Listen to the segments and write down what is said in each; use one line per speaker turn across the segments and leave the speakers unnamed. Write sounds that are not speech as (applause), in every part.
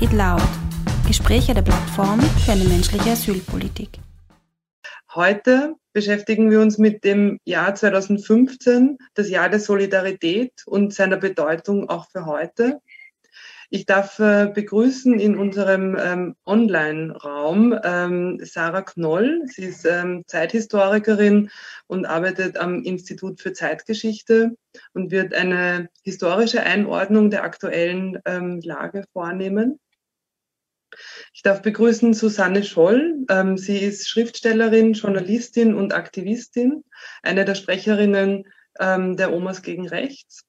It Loud. Gespräche der Plattform für eine menschliche Asylpolitik.
Heute beschäftigen wir uns mit dem Jahr 2015, das Jahr der Solidarität und seiner Bedeutung auch für heute. Ich darf äh, begrüßen in unserem ähm, Online-Raum ähm, Sarah Knoll. Sie ist ähm, Zeithistorikerin und arbeitet am Institut für Zeitgeschichte und wird eine historische Einordnung der aktuellen Lage vornehmen. Ich darf begrüßen Susanne Scholl. Ähm, sie ist Schriftstellerin, Journalistin und Aktivistin, eine der Sprecherinnen ähm, der Omas gegen Rechts.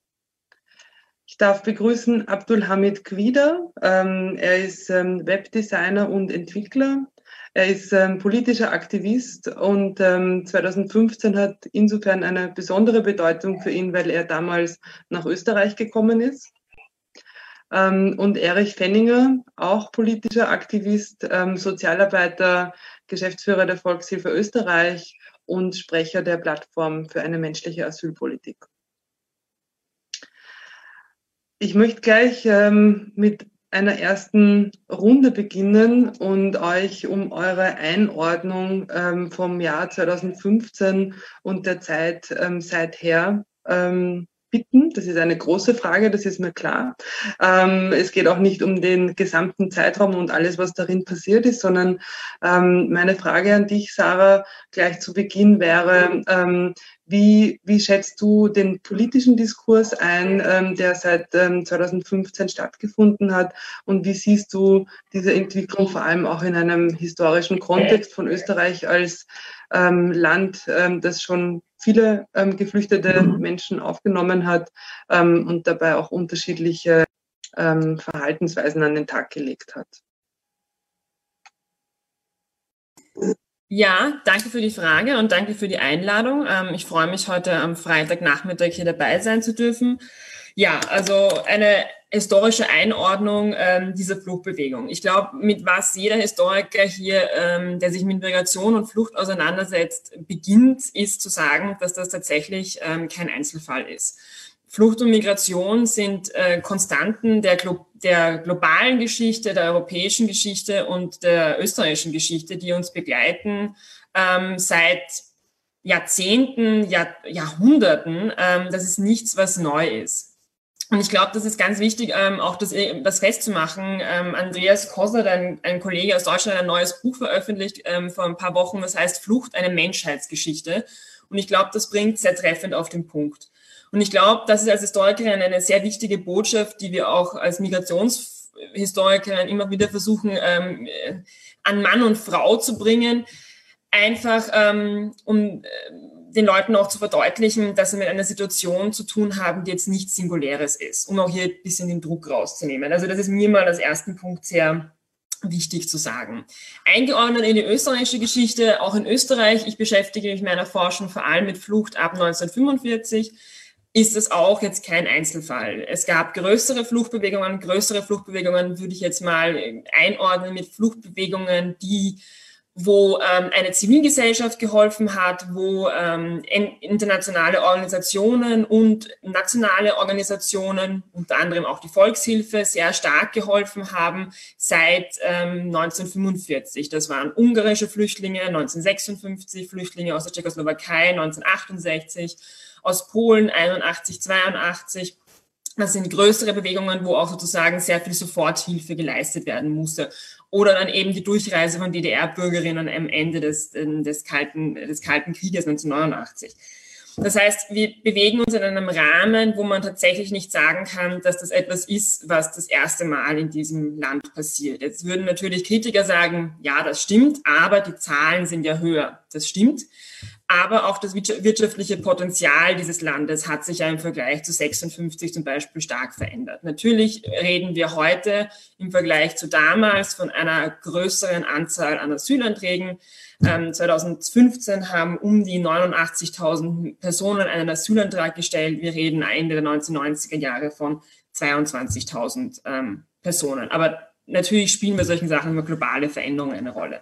Ich darf begrüßen Abdul Hamid Quida. Ähm, er ist Webdesigner und Entwickler. Er ist politischer Aktivist und 2015 hat insofern eine besondere Bedeutung für ihn, weil er damals nach Österreich gekommen ist. Und Erich Fenninger, auch politischer Aktivist, Sozialarbeiter, Geschäftsführer der Volkshilfe Österreich und Sprecher der Plattform für eine menschliche Asylpolitik. Ich möchte gleich ähm, mit einer ersten Runde beginnen und euch um eure Einordnung ähm, vom Jahr 2015 und der Zeit ähm, seither ähm, bitten. Das ist eine große Frage, das ist mir klar. Ähm, es geht auch nicht um den gesamten Zeitraum und alles, was darin passiert ist, sondern ähm, meine Frage an dich, Sarah, gleich zu Beginn wäre, ähm, wie, wie schätzt du den politischen Diskurs ein, ähm, der seit ähm, 2015 stattgefunden hat? Und wie siehst du diese Entwicklung vor allem auch in einem historischen Kontext von Österreich als ähm, Land, ähm, das schon viele ähm, geflüchtete Menschen aufgenommen hat ähm, und dabei auch unterschiedliche ähm, Verhaltensweisen an den Tag gelegt hat?
Ja, danke für die Frage und danke für die Einladung. Ähm, ich freue mich, heute am Freitagnachmittag hier dabei sein zu dürfen. Ja, also eine historische Einordnung ähm, dieser Fluchtbewegung. Ich glaube, mit was jeder Historiker hier, ähm, der sich mit Migration und Flucht auseinandersetzt, beginnt, ist zu sagen, dass das tatsächlich ähm, kein Einzelfall ist. Flucht und Migration sind äh, Konstanten der, Glo der globalen Geschichte, der europäischen Geschichte und der österreichischen Geschichte, die uns begleiten ähm, seit Jahrzehnten, Jahr, Jahrhunderten. Ähm, das ist nichts, was neu ist. Und ich glaube, das ist ganz wichtig, ähm, auch das, äh, das festzumachen. Ähm, Andreas Kosser, ein, ein Kollege aus Deutschland, ein neues Buch veröffentlicht ähm, vor ein paar Wochen, das heißt Flucht, eine Menschheitsgeschichte. Und ich glaube, das bringt sehr treffend auf den Punkt. Und ich glaube, das ist als Historikerin eine sehr wichtige Botschaft, die wir auch als Migrationshistorikerin immer wieder versuchen, ähm, an Mann und Frau zu bringen. Einfach, ähm, um äh, den Leuten auch zu verdeutlichen, dass sie mit einer Situation zu tun haben, die jetzt nichts Singuläres ist, um auch hier ein bisschen den Druck rauszunehmen. Also das ist mir mal als ersten Punkt sehr wichtig zu sagen. Eingeordnet in die österreichische Geschichte, auch in Österreich, ich beschäftige mich in meiner Forschung vor allem mit Flucht ab 1945 ist es auch jetzt kein Einzelfall. Es gab größere Fluchtbewegungen. Größere Fluchtbewegungen würde ich jetzt mal einordnen mit Fluchtbewegungen, die wo ähm, eine Zivilgesellschaft geholfen hat, wo ähm, internationale Organisationen und nationale Organisationen, unter anderem auch die Volkshilfe, sehr stark geholfen haben seit ähm, 1945. Das waren ungarische Flüchtlinge, 1956 Flüchtlinge aus der Tschechoslowakei, 1968 aus Polen 81, 82. Das sind größere Bewegungen, wo auch sozusagen sehr viel Soforthilfe geleistet werden musste. Oder dann eben die Durchreise von DDR-Bürgerinnen am Ende des, des, Kalten, des Kalten Krieges 1989. Das heißt, wir bewegen uns in einem Rahmen, wo man tatsächlich nicht sagen kann, dass das etwas ist, was das erste Mal in diesem Land passiert. Jetzt würden natürlich Kritiker sagen, ja, das stimmt, aber die Zahlen sind ja höher. Das stimmt. Aber auch das wirtschaftliche Potenzial dieses Landes hat sich ja im Vergleich zu 56 zum Beispiel stark verändert. Natürlich reden wir heute im Vergleich zu damals von einer größeren Anzahl an Asylanträgen. Ähm, 2015 haben um die 89.000 Personen einen Asylantrag gestellt. Wir reden Ende der 1990er Jahre von 22.000 ähm, Personen. Aber natürlich spielen bei solchen Sachen immer globale Veränderungen eine Rolle.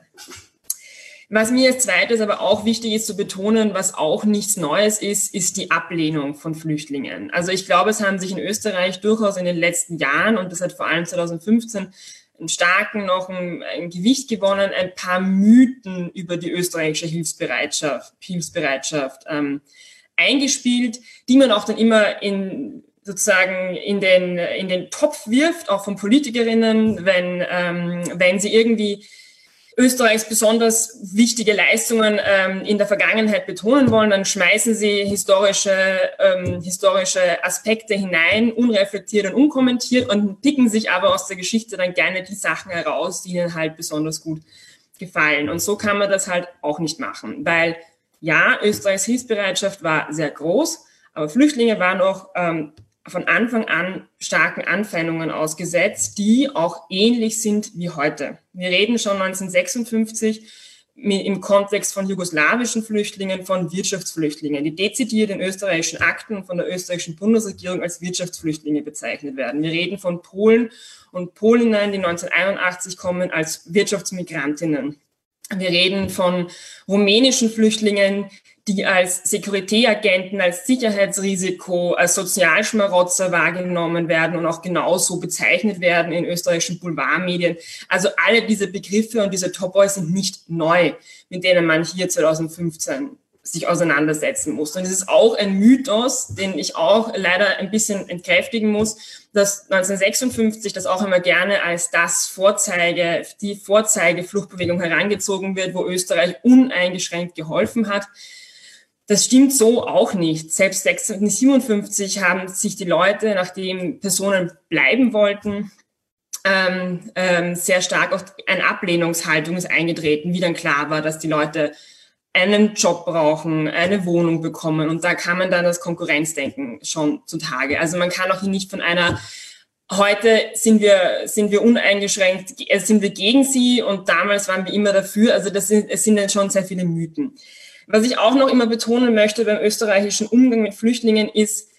Was mir als zweites aber auch wichtig ist zu betonen, was auch nichts Neues ist, ist die Ablehnung von Flüchtlingen. Also ich glaube, es haben sich in Österreich durchaus in den letzten Jahren und das hat vor allem 2015 einen starken, noch ein, ein, Gewicht gewonnen, ein paar Mythen über die österreichische Hilfsbereitschaft, Hilfsbereitschaft ähm, eingespielt, die man auch dann immer in sozusagen in den, in den Topf wirft, auch von Politikerinnen, wenn, ähm, wenn sie irgendwie Österreichs besonders wichtige Leistungen ähm, in der Vergangenheit betonen wollen, dann schmeißen sie historische, ähm, historische Aspekte hinein, unreflektiert und unkommentiert und picken sich aber aus der Geschichte dann gerne die Sachen heraus, die ihnen halt besonders gut gefallen. Und so kann man das halt auch nicht machen, weil ja, Österreichs Hilfsbereitschaft war sehr groß, aber Flüchtlinge waren auch ähm, von Anfang an starken Anfeindungen ausgesetzt, die auch ähnlich sind wie heute. Wir reden schon 1956 im Kontext von jugoslawischen Flüchtlingen, von Wirtschaftsflüchtlingen, die dezidiert in österreichischen Akten von der österreichischen Bundesregierung als Wirtschaftsflüchtlinge bezeichnet werden. Wir reden von Polen und Polinnen, die 1981 kommen als Wirtschaftsmigrantinnen. Wir reden von rumänischen Flüchtlingen, die als Security-Agenten, als Sicherheitsrisiko, als Sozialschmarotzer wahrgenommen werden und auch genauso bezeichnet werden in österreichischen Boulevardmedien. Also alle diese Begriffe und diese Top-Boys sind nicht neu, mit denen man hier 2015 sich auseinandersetzen muss. Und es ist auch ein Mythos, den ich auch leider ein bisschen entkräftigen muss, dass 1956 das auch immer gerne als das Vorzeige, die Vorzeigefluchtbewegung herangezogen wird, wo Österreich uneingeschränkt geholfen hat. Das stimmt so auch nicht. Selbst 1957 haben sich die Leute, nachdem Personen bleiben wollten, ähm, ähm, sehr stark auf eine Ablehnungshaltung ist eingetreten, wie dann klar war, dass die Leute einen Job brauchen, eine Wohnung bekommen. Und da kann man dann das Konkurrenzdenken schon zutage. Also man kann auch hier nicht von einer Heute sind wir, sind wir uneingeschränkt, äh, sind wir gegen sie und damals waren wir immer dafür. Also das sind, es sind dann schon sehr viele Mythen. Was ich auch noch immer betonen möchte beim österreichischen Umgang mit Flüchtlingen ist,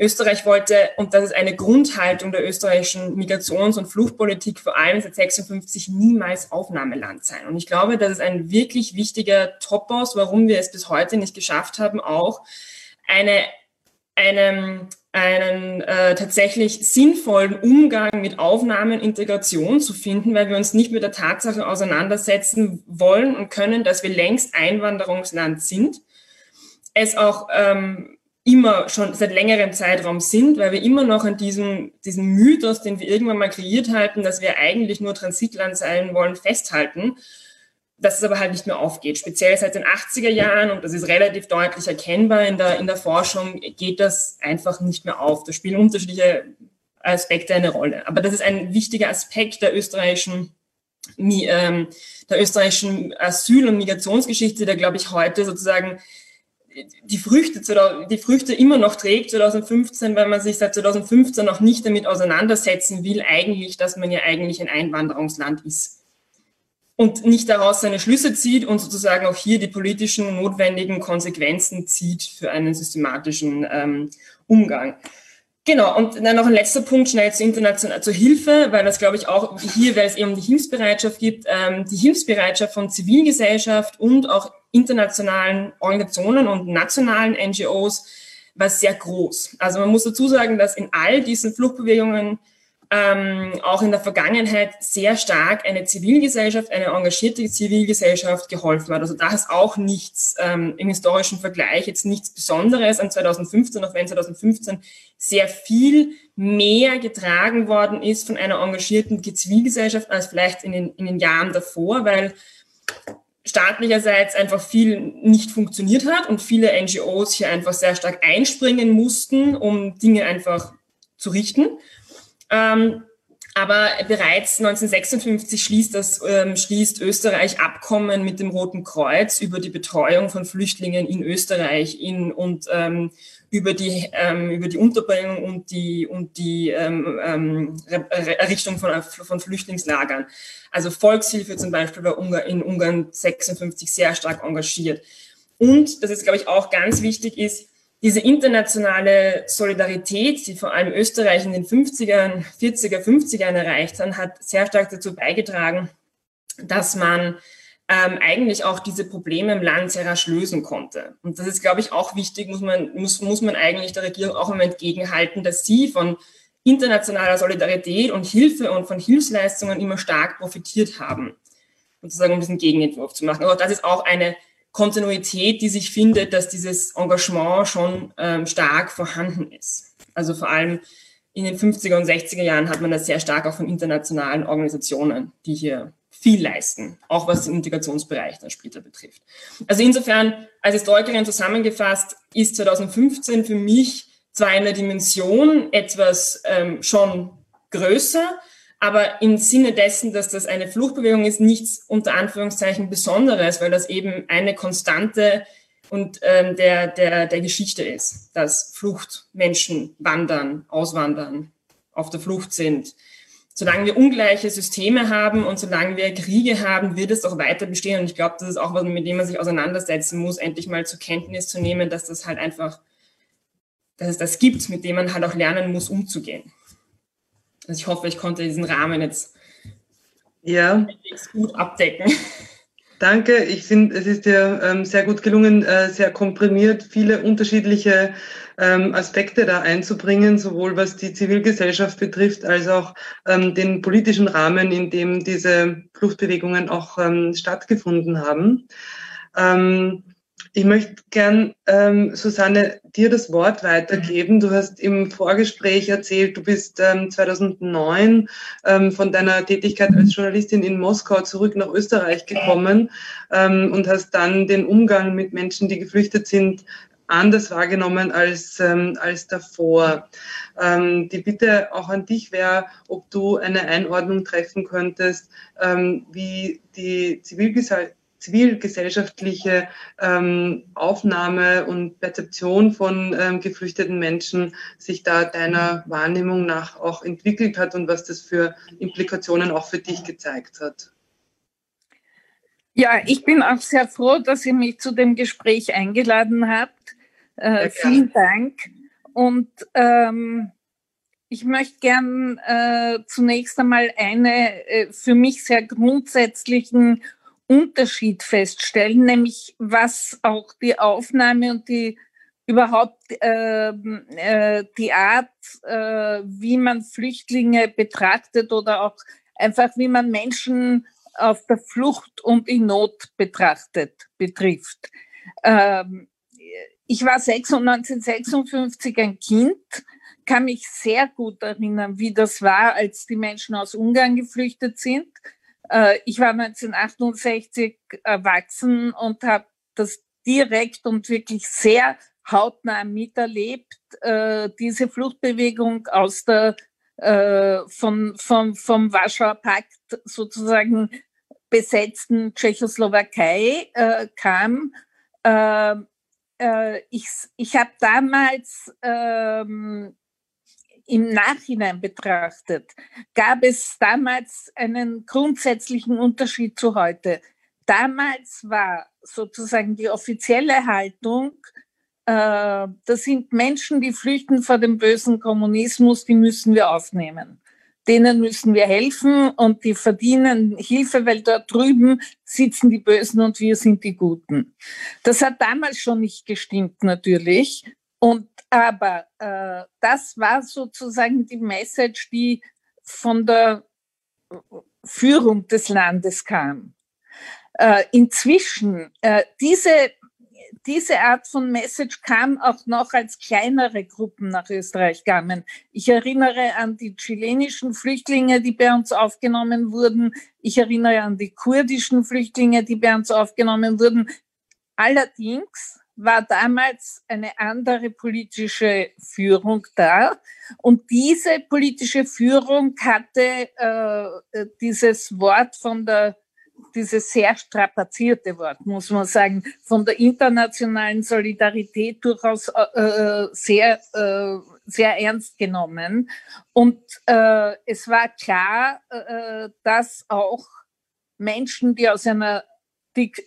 Österreich wollte, und das ist eine Grundhaltung der österreichischen Migrations- und Fluchtpolitik, vor allem seit 56 niemals Aufnahmeland sein. Und ich glaube, das ist ein wirklich wichtiger Topos, warum wir es bis heute nicht geschafft haben, auch eine, eine einen äh, tatsächlich sinnvollen Umgang mit Aufnahme und Integration zu finden, weil wir uns nicht mit der Tatsache auseinandersetzen wollen und können, dass wir längst Einwanderungsland sind, es auch ähm, immer schon seit längerem Zeitraum sind, weil wir immer noch an diesem, diesem Mythos, den wir irgendwann mal kreiert halten, dass wir eigentlich nur Transitland sein wollen, festhalten dass es aber halt nicht mehr aufgeht. Speziell seit den 80er Jahren, und das ist relativ deutlich erkennbar in der, in der Forschung, geht das einfach nicht mehr auf. Da spielen unterschiedliche Aspekte eine Rolle. Aber das ist ein wichtiger Aspekt der österreichischen, ähm, der österreichischen Asyl- und Migrationsgeschichte, der, glaube ich, heute sozusagen die Früchte, die Früchte immer noch trägt 2015, weil man sich seit 2015 noch nicht damit auseinandersetzen will, eigentlich, dass man ja eigentlich ein Einwanderungsland ist und nicht daraus seine Schlüsse zieht und sozusagen auch hier die politischen notwendigen Konsequenzen zieht für einen systematischen ähm, Umgang. Genau, und dann noch ein letzter Punkt schnell zur, international, zur Hilfe, weil das glaube ich auch hier, weil es eben die Hilfsbereitschaft gibt, ähm, die Hilfsbereitschaft von Zivilgesellschaft und auch internationalen Organisationen und nationalen NGOs war sehr groß. Also man muss dazu sagen, dass in all diesen Fluchtbewegungen ähm, auch in der Vergangenheit sehr stark eine Zivilgesellschaft, eine engagierte Zivilgesellschaft geholfen hat. Also da ist auch nichts ähm, im historischen Vergleich jetzt nichts Besonderes an 2015, auch wenn 2015 sehr viel mehr getragen worden ist von einer engagierten Zivilgesellschaft als vielleicht in den, in den Jahren davor, weil staatlicherseits einfach viel nicht funktioniert hat und viele NGOs hier einfach sehr stark einspringen mussten, um Dinge einfach zu richten. Ähm, aber bereits 1956 schließt, das, ähm, schließt Österreich Abkommen mit dem Roten Kreuz über die Betreuung von Flüchtlingen in Österreich in, und ähm, über, die, ähm, über die Unterbringung und die, und die ähm, ähm Errichtung von, von Flüchtlingslagern. Also Volkshilfe zum Beispiel war in Ungarn 56 sehr stark engagiert. Und, das ist, glaube ich, auch ganz wichtig ist, diese internationale Solidarität, die vor allem Österreich in den 50ern, 40er, 50ern erreicht hat, hat sehr stark dazu beigetragen, dass man ähm, eigentlich auch diese Probleme im Land sehr rasch lösen konnte. Und das ist, glaube ich, auch wichtig, muss man, muss, muss man eigentlich der Regierung auch immer entgegenhalten, dass sie von internationaler Solidarität und Hilfe und von Hilfsleistungen immer stark profitiert haben. Sozusagen, um diesen Gegenentwurf zu machen. Aber das ist auch eine Kontinuität, die sich findet, dass dieses Engagement schon ähm, stark vorhanden ist. Also vor allem in den 50er und 60er Jahren hat man das sehr stark auch von internationalen Organisationen, die hier viel leisten, auch was den Integrationsbereich dann später betrifft. Also insofern, als Historikerin zusammengefasst, ist 2015 für mich zwar in der Dimension etwas ähm, schon größer, aber im Sinne dessen, dass das eine Fluchtbewegung ist, nichts unter Anführungszeichen Besonderes, weil das eben eine Konstante und ähm, der, der, der Geschichte ist, dass Fluchtmenschen wandern, auswandern, auf der Flucht sind. Solange wir ungleiche Systeme haben und solange wir Kriege haben, wird es auch weiter bestehen. Und ich glaube, das ist auch was, mit dem man sich auseinandersetzen muss, endlich mal zur Kenntnis zu nehmen, dass das halt einfach, dass es das gibt, mit dem man halt auch lernen muss, umzugehen. Also ich hoffe, ich konnte diesen Rahmen jetzt
ja.
gut abdecken.
Danke. Ich finde, es ist dir ähm, sehr gut gelungen, äh, sehr komprimiert viele unterschiedliche ähm, Aspekte da einzubringen, sowohl was die Zivilgesellschaft betrifft, als auch ähm, den politischen Rahmen, in dem diese Fluchtbewegungen auch ähm, stattgefunden haben. Ich möchte gern, ähm, Susanne, dir das Wort weitergeben. Du hast im Vorgespräch erzählt, du bist ähm, 2009 ähm, von deiner Tätigkeit als Journalistin in Moskau zurück nach Österreich gekommen ähm, und hast dann den Umgang mit Menschen, die geflüchtet sind, anders wahrgenommen als, ähm, als davor. Ähm, die Bitte auch an dich wäre, ob du eine Einordnung treffen könntest, ähm, wie die Zivilgesellschaft zivilgesellschaftliche ähm, Aufnahme und Perzeption von ähm, geflüchteten Menschen sich da deiner Wahrnehmung nach auch entwickelt hat und was das für Implikationen auch für dich gezeigt hat.
Ja, ich bin auch sehr froh, dass ihr mich zu dem Gespräch eingeladen habt. Äh, vielen Dank. Und ähm, ich möchte gern äh, zunächst einmal eine äh, für mich sehr grundsätzlichen Unterschied feststellen, nämlich was auch die Aufnahme und die überhaupt äh, äh, die Art, äh, wie man Flüchtlinge betrachtet oder auch einfach wie man Menschen auf der Flucht und in Not betrachtet, betrifft. Ähm, ich war 1956 ein Kind, kann mich sehr gut erinnern, wie das war, als die Menschen aus Ungarn geflüchtet sind. Äh, ich war 1968 erwachsen und habe das direkt und wirklich sehr hautnah miterlebt, äh, diese Fluchtbewegung aus der äh, von, vom, vom Warschauer Pakt sozusagen besetzten Tschechoslowakei äh, kam. Äh, äh, ich ich habe damals ähm, im Nachhinein betrachtet, gab es damals einen grundsätzlichen Unterschied zu heute. Damals war sozusagen die offizielle Haltung, äh, das sind Menschen, die flüchten vor dem bösen Kommunismus, die müssen wir aufnehmen. Denen müssen wir helfen und die verdienen Hilfe, weil dort drüben sitzen die Bösen und wir sind die Guten. Das hat damals schon nicht gestimmt, natürlich. Und aber äh, das war sozusagen die Message, die von der Führung des Landes kam. Äh, inzwischen, äh, diese, diese Art von Message kam auch noch als kleinere Gruppen nach Österreich kamen. Ich erinnere an die chilenischen Flüchtlinge, die bei uns aufgenommen wurden. Ich erinnere an die kurdischen Flüchtlinge, die bei uns aufgenommen wurden. Allerdings war damals eine andere politische Führung da. Und diese politische Führung hatte äh, dieses Wort von der, dieses sehr strapazierte Wort, muss man sagen, von der internationalen Solidarität durchaus äh, äh sehr, äh, sehr ernst genommen. Und äh, es war klar, äh, dass auch Menschen, die aus einer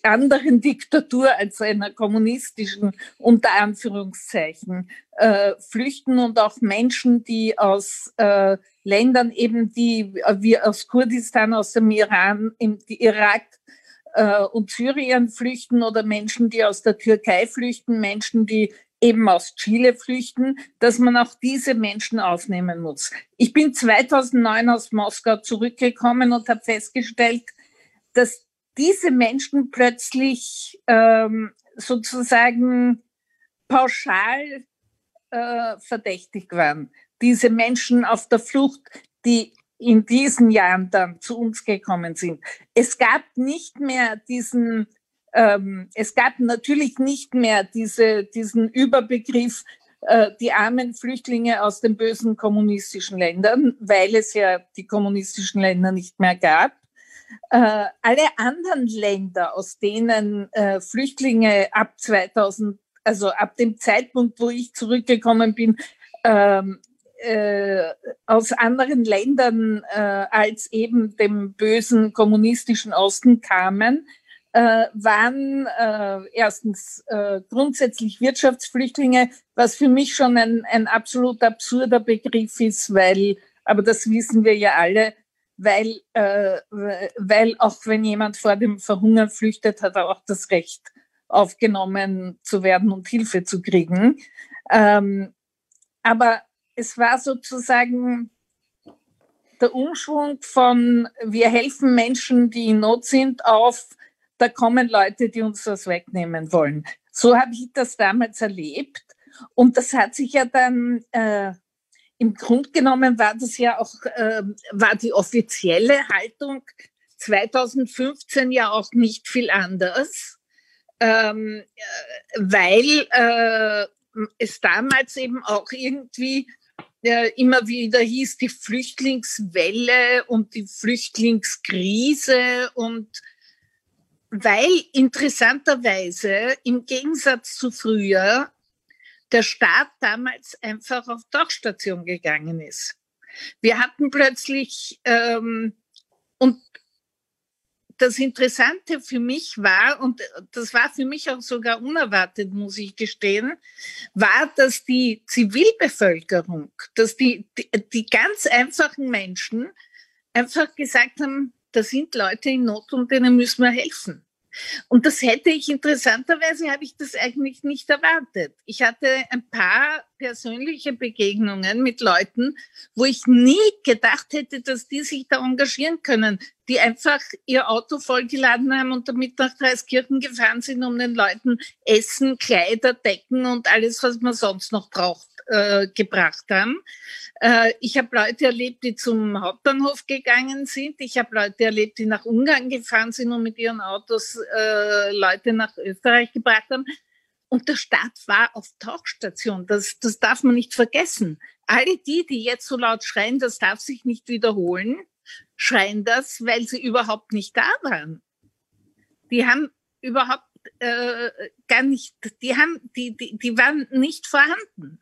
anderen Diktatur als einer kommunistischen, unter Anführungszeichen, äh, flüchten und auch Menschen, die aus äh, Ländern eben, die wie aus Kurdistan, aus dem Iran, im Irak äh, und Syrien flüchten oder Menschen, die aus der Türkei flüchten, Menschen, die eben aus Chile flüchten, dass man auch diese Menschen aufnehmen muss. Ich bin 2009 aus Moskau zurückgekommen und habe festgestellt, dass diese Menschen plötzlich ähm, sozusagen pauschal äh, verdächtig waren. Diese Menschen auf der Flucht, die in diesen Jahren dann zu uns gekommen sind. Es gab nicht mehr diesen, ähm, es gab natürlich nicht mehr diese, diesen Überbegriff, äh, die armen Flüchtlinge aus den bösen kommunistischen Ländern, weil es ja die kommunistischen Länder nicht mehr gab. Äh, alle anderen Länder, aus denen äh, Flüchtlinge ab 2000, also ab dem Zeitpunkt, wo ich zurückgekommen bin, ähm, äh, aus anderen Ländern äh, als eben dem bösen kommunistischen Osten kamen, äh, waren äh, erstens äh, grundsätzlich Wirtschaftsflüchtlinge, was für mich schon ein, ein absolut absurder Begriff ist, weil, aber das wissen wir ja alle, weil, äh, weil auch wenn jemand vor dem Verhungern flüchtet, hat er auch das Recht, aufgenommen zu werden und Hilfe zu kriegen. Ähm, aber es war sozusagen der Umschwung von wir helfen Menschen, die in Not sind, auf da kommen Leute, die uns das wegnehmen wollen. So habe ich das damals erlebt. Und das hat sich ja dann, äh, im Grund genommen war das ja auch, äh, war die offizielle Haltung 2015 ja auch nicht viel anders, ähm, äh, weil äh, es damals eben auch irgendwie äh, immer wieder hieß, die Flüchtlingswelle und die Flüchtlingskrise. Und weil interessanterweise im Gegensatz zu früher der Staat damals einfach auf Tauchstation gegangen ist. Wir hatten plötzlich, ähm, und das Interessante für mich war, und das war für mich auch sogar unerwartet, muss ich gestehen, war, dass die Zivilbevölkerung, dass die, die, die ganz einfachen Menschen einfach gesagt haben, da sind Leute in Not und denen müssen wir helfen. Und das hätte ich interessanterweise, habe ich das eigentlich nicht erwartet. Ich hatte ein paar persönliche Begegnungen mit Leuten, wo ich nie gedacht hätte, dass die sich da engagieren können, die einfach ihr Auto vollgeladen haben und damit nach Dreiskirchen gefahren sind, um den Leuten Essen, Kleider, Decken und alles, was man sonst noch braucht, äh, gebracht haben. Äh, ich habe Leute erlebt, die zum Hauptbahnhof gegangen sind. Ich habe Leute erlebt, die nach Ungarn gefahren sind und mit ihren Autos äh, Leute nach Österreich gebracht haben. Und der Staat war auf Tauchstation. Das, das darf man nicht vergessen. Alle die, die jetzt so laut schreien, das darf sich nicht wiederholen, schreien das, weil sie überhaupt nicht da waren. Die haben überhaupt äh, gar nicht, die haben, die, die, die waren nicht vorhanden.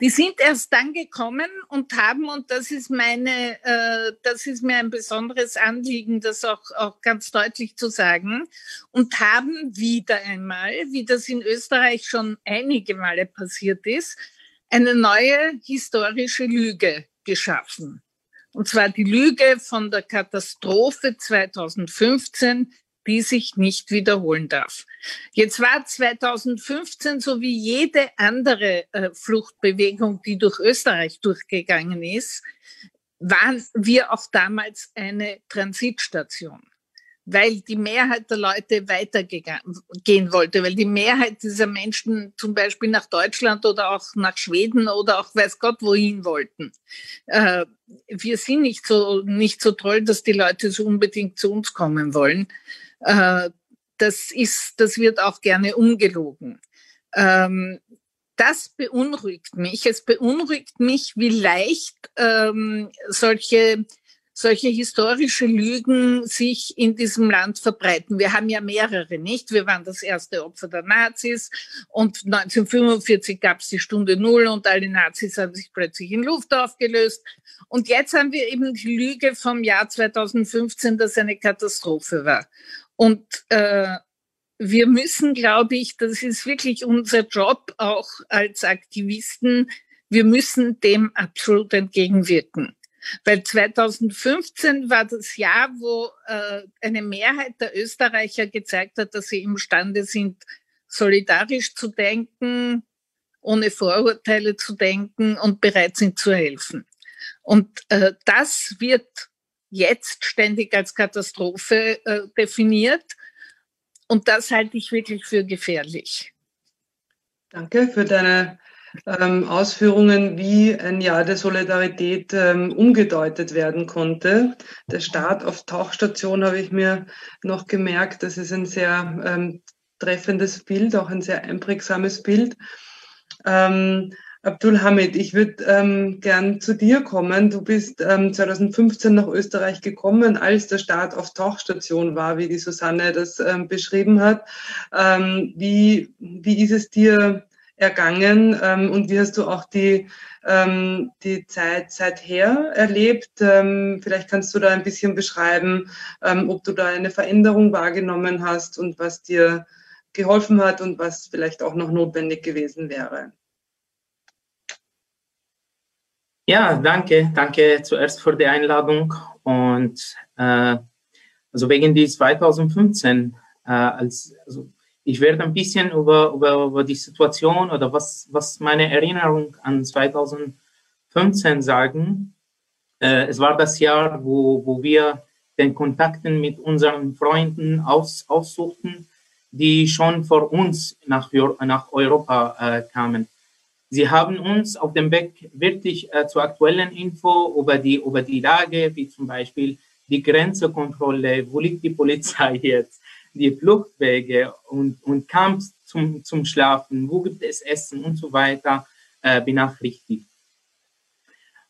Die sind erst dann gekommen und haben, und das ist meine, äh, das ist mir ein besonderes Anliegen, das auch, auch ganz deutlich zu sagen, und haben wieder einmal, wie das in Österreich schon einige Male passiert ist, eine neue historische Lüge geschaffen. Und zwar die Lüge von der Katastrophe 2015, die sich nicht wiederholen darf. Jetzt war 2015 so wie jede andere äh, Fluchtbewegung, die durch Österreich durchgegangen ist, waren wir auch damals eine Transitstation weil die Mehrheit der Leute weitergehen wollte, weil die Mehrheit dieser Menschen zum Beispiel nach Deutschland oder auch nach Schweden oder auch weiß Gott wohin wollten. Äh, wir sind nicht so, nicht so toll, dass die Leute so unbedingt zu uns kommen wollen. Äh, das ist, das wird auch gerne umgelogen. Ähm, das beunruhigt mich. Es beunruhigt mich, wie leicht ähm, solche solche historische Lügen sich in diesem Land verbreiten. Wir haben ja mehrere, nicht? Wir waren das erste Opfer der Nazis und 1945 gab es die Stunde Null und alle Nazis haben sich plötzlich in Luft aufgelöst. Und jetzt haben wir eben die Lüge vom Jahr 2015, dass eine Katastrophe war. Und äh, wir müssen, glaube ich, das ist wirklich unser Job auch als Aktivisten, wir müssen dem absolut entgegenwirken. Weil 2015 war das Jahr, wo äh, eine Mehrheit der Österreicher gezeigt hat, dass sie imstande sind, solidarisch zu denken, ohne Vorurteile zu denken und bereit sind zu helfen. Und äh, das wird jetzt ständig als Katastrophe äh, definiert. Und das halte ich wirklich für gefährlich.
Danke für deine ähm, Ausführungen, wie ein Jahr der Solidarität ähm, umgedeutet werden konnte. Der Start auf Tauchstation habe ich mir noch gemerkt, das ist ein sehr ähm, treffendes Bild, auch ein sehr einprägsames Bild. Ähm, Abdul Hamid, ich würde ähm, gern zu dir kommen. Du bist ähm, 2015 nach Österreich gekommen, als der Start auf Tauchstation war, wie die Susanne das ähm, beschrieben hat. Ähm, wie, wie ist es dir ergangen ähm, und wie hast du auch die, ähm, die Zeit seither erlebt? vielleicht kannst du da ein bisschen beschreiben, ob du da eine Veränderung wahrgenommen hast und was dir geholfen hat und was vielleicht auch noch notwendig gewesen wäre.
Ja, danke. Danke zuerst für die Einladung. Und äh, also wegen die 2015, äh, als, also ich werde ein bisschen über, über, über die Situation oder was, was meine Erinnerung an 2015 sagen. Äh, es war das Jahr, wo, wo wir den Kontakten mit unseren Freunden aus, aussuchten, die schon vor uns nach, nach Europa äh, kamen. Sie haben uns auf dem Weg wirklich äh, zur aktuellen Info über die, über die Lage, wie zum Beispiel die Grenzekontrolle, wo liegt die Polizei (laughs) jetzt, die Fluchtwege und, und Camps zum, zum Schlafen, wo gibt es Essen und so weiter, äh, benachrichtigt.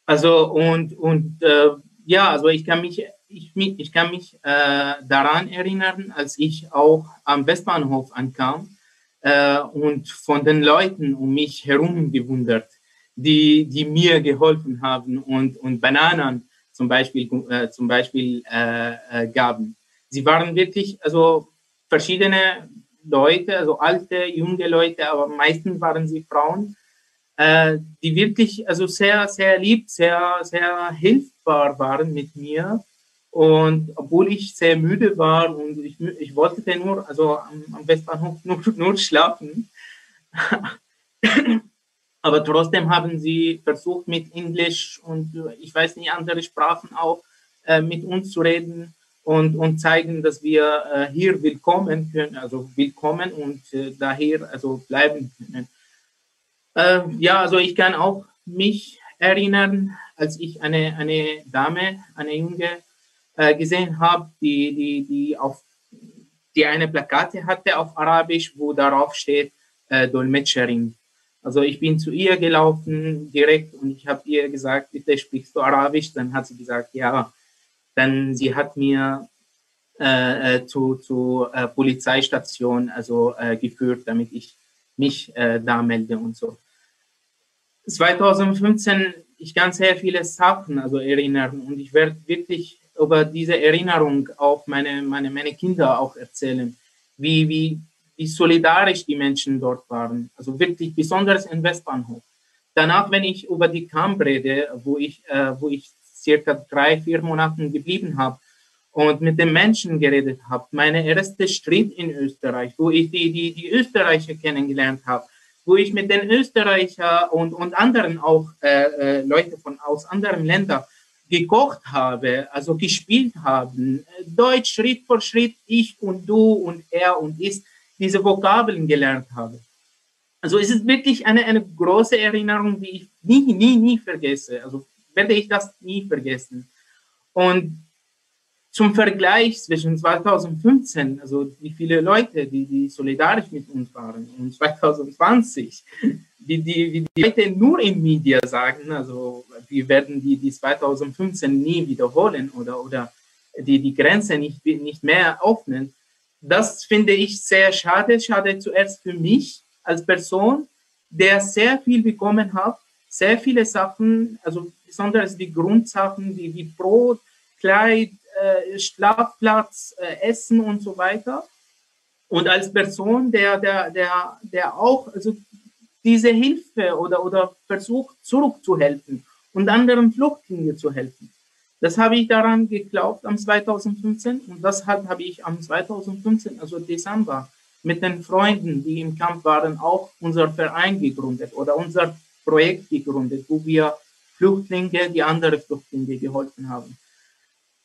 Also und, und äh, ja, also ich kann mich, ich, ich kann mich äh, daran erinnern, als ich auch am Westbahnhof ankam, äh, und von den Leuten um mich herum gewundert, die, die mir geholfen haben und, und Bananen zum Beispiel, äh, zum Beispiel äh, äh, gaben. Sie waren wirklich, also verschiedene Leute, also alte, junge Leute, aber meistens waren sie Frauen, äh, die wirklich also sehr, sehr lieb, sehr, sehr hilfbar waren mit mir und obwohl ich sehr müde war und ich, ich wollte nur, also am, am Westbahnhof (laughs) nur, nur schlafen. (laughs) Aber trotzdem haben sie versucht, mit Englisch und ich weiß nicht, andere Sprachen auch äh, mit uns zu reden und, und zeigen, dass wir äh, hier willkommen können, also willkommen und äh, daher also bleiben können. Äh, ja, also ich kann auch mich erinnern, als ich eine, eine Dame, eine junge äh, gesehen habe, die, die, die, auf, die eine Plakate hatte auf Arabisch, wo darauf steht äh, Dolmetscherin. Also ich bin zu ihr gelaufen direkt und ich habe ihr gesagt, bitte sprichst du Arabisch? Dann hat sie gesagt, ja. Dann sie hat mir äh, äh zu, zu äh, Polizeistation also äh, geführt, damit ich mich äh, da melde und so. 2015, ich kann sehr viele Sachen also erinnern und ich werde wirklich über diese Erinnerung auch meine, meine, meine Kinder auch erzählen, wie, wie, wie solidarisch die Menschen dort waren. Also wirklich besonders im Westbahnhof. Danach, wenn ich über die Camp rede, wo ich, äh, wo ich circa drei, vier Monate geblieben habe und mit den Menschen geredet habe, meine erste Street in Österreich, wo ich die, die, die Österreicher kennengelernt habe, wo ich mit den Österreichern und, und anderen auch äh, äh, Leute von aus anderen Ländern gekocht habe, also gespielt haben, Deutsch Schritt für Schritt, ich und du und er und ich, diese Vokabeln gelernt habe. Also es ist wirklich eine, eine große Erinnerung, die ich nie, nie, nie vergesse. Also werde ich das nie vergessen. Und zum Vergleich zwischen 2015, also wie viele Leute, die, die solidarisch mit uns waren, und 2020, wie die, wie die Leute nur in Media sagen, also wir werden die, die 2015 nie wiederholen oder, oder die, die Grenze nicht, nicht mehr öffnen. Das finde ich sehr schade. Schade zuerst für mich als Person, der sehr viel bekommen hat, sehr viele Sachen, also besonders die Grundsachen wie, wie Brot, Kleid, äh, Schlafplatz, äh, Essen und so weiter. Und als Person, der, der, der, der auch also diese Hilfe oder, oder versucht zurückzuhelfen und anderen Flüchtlingen zu helfen. Das habe ich daran geglaubt am 2015 und deshalb habe ich am 2015, also Dezember, mit den Freunden, die im Kampf waren, auch unser Verein gegründet oder unser Projekt gegründet, wo wir Flüchtlinge, die andere Flüchtlinge geholfen haben.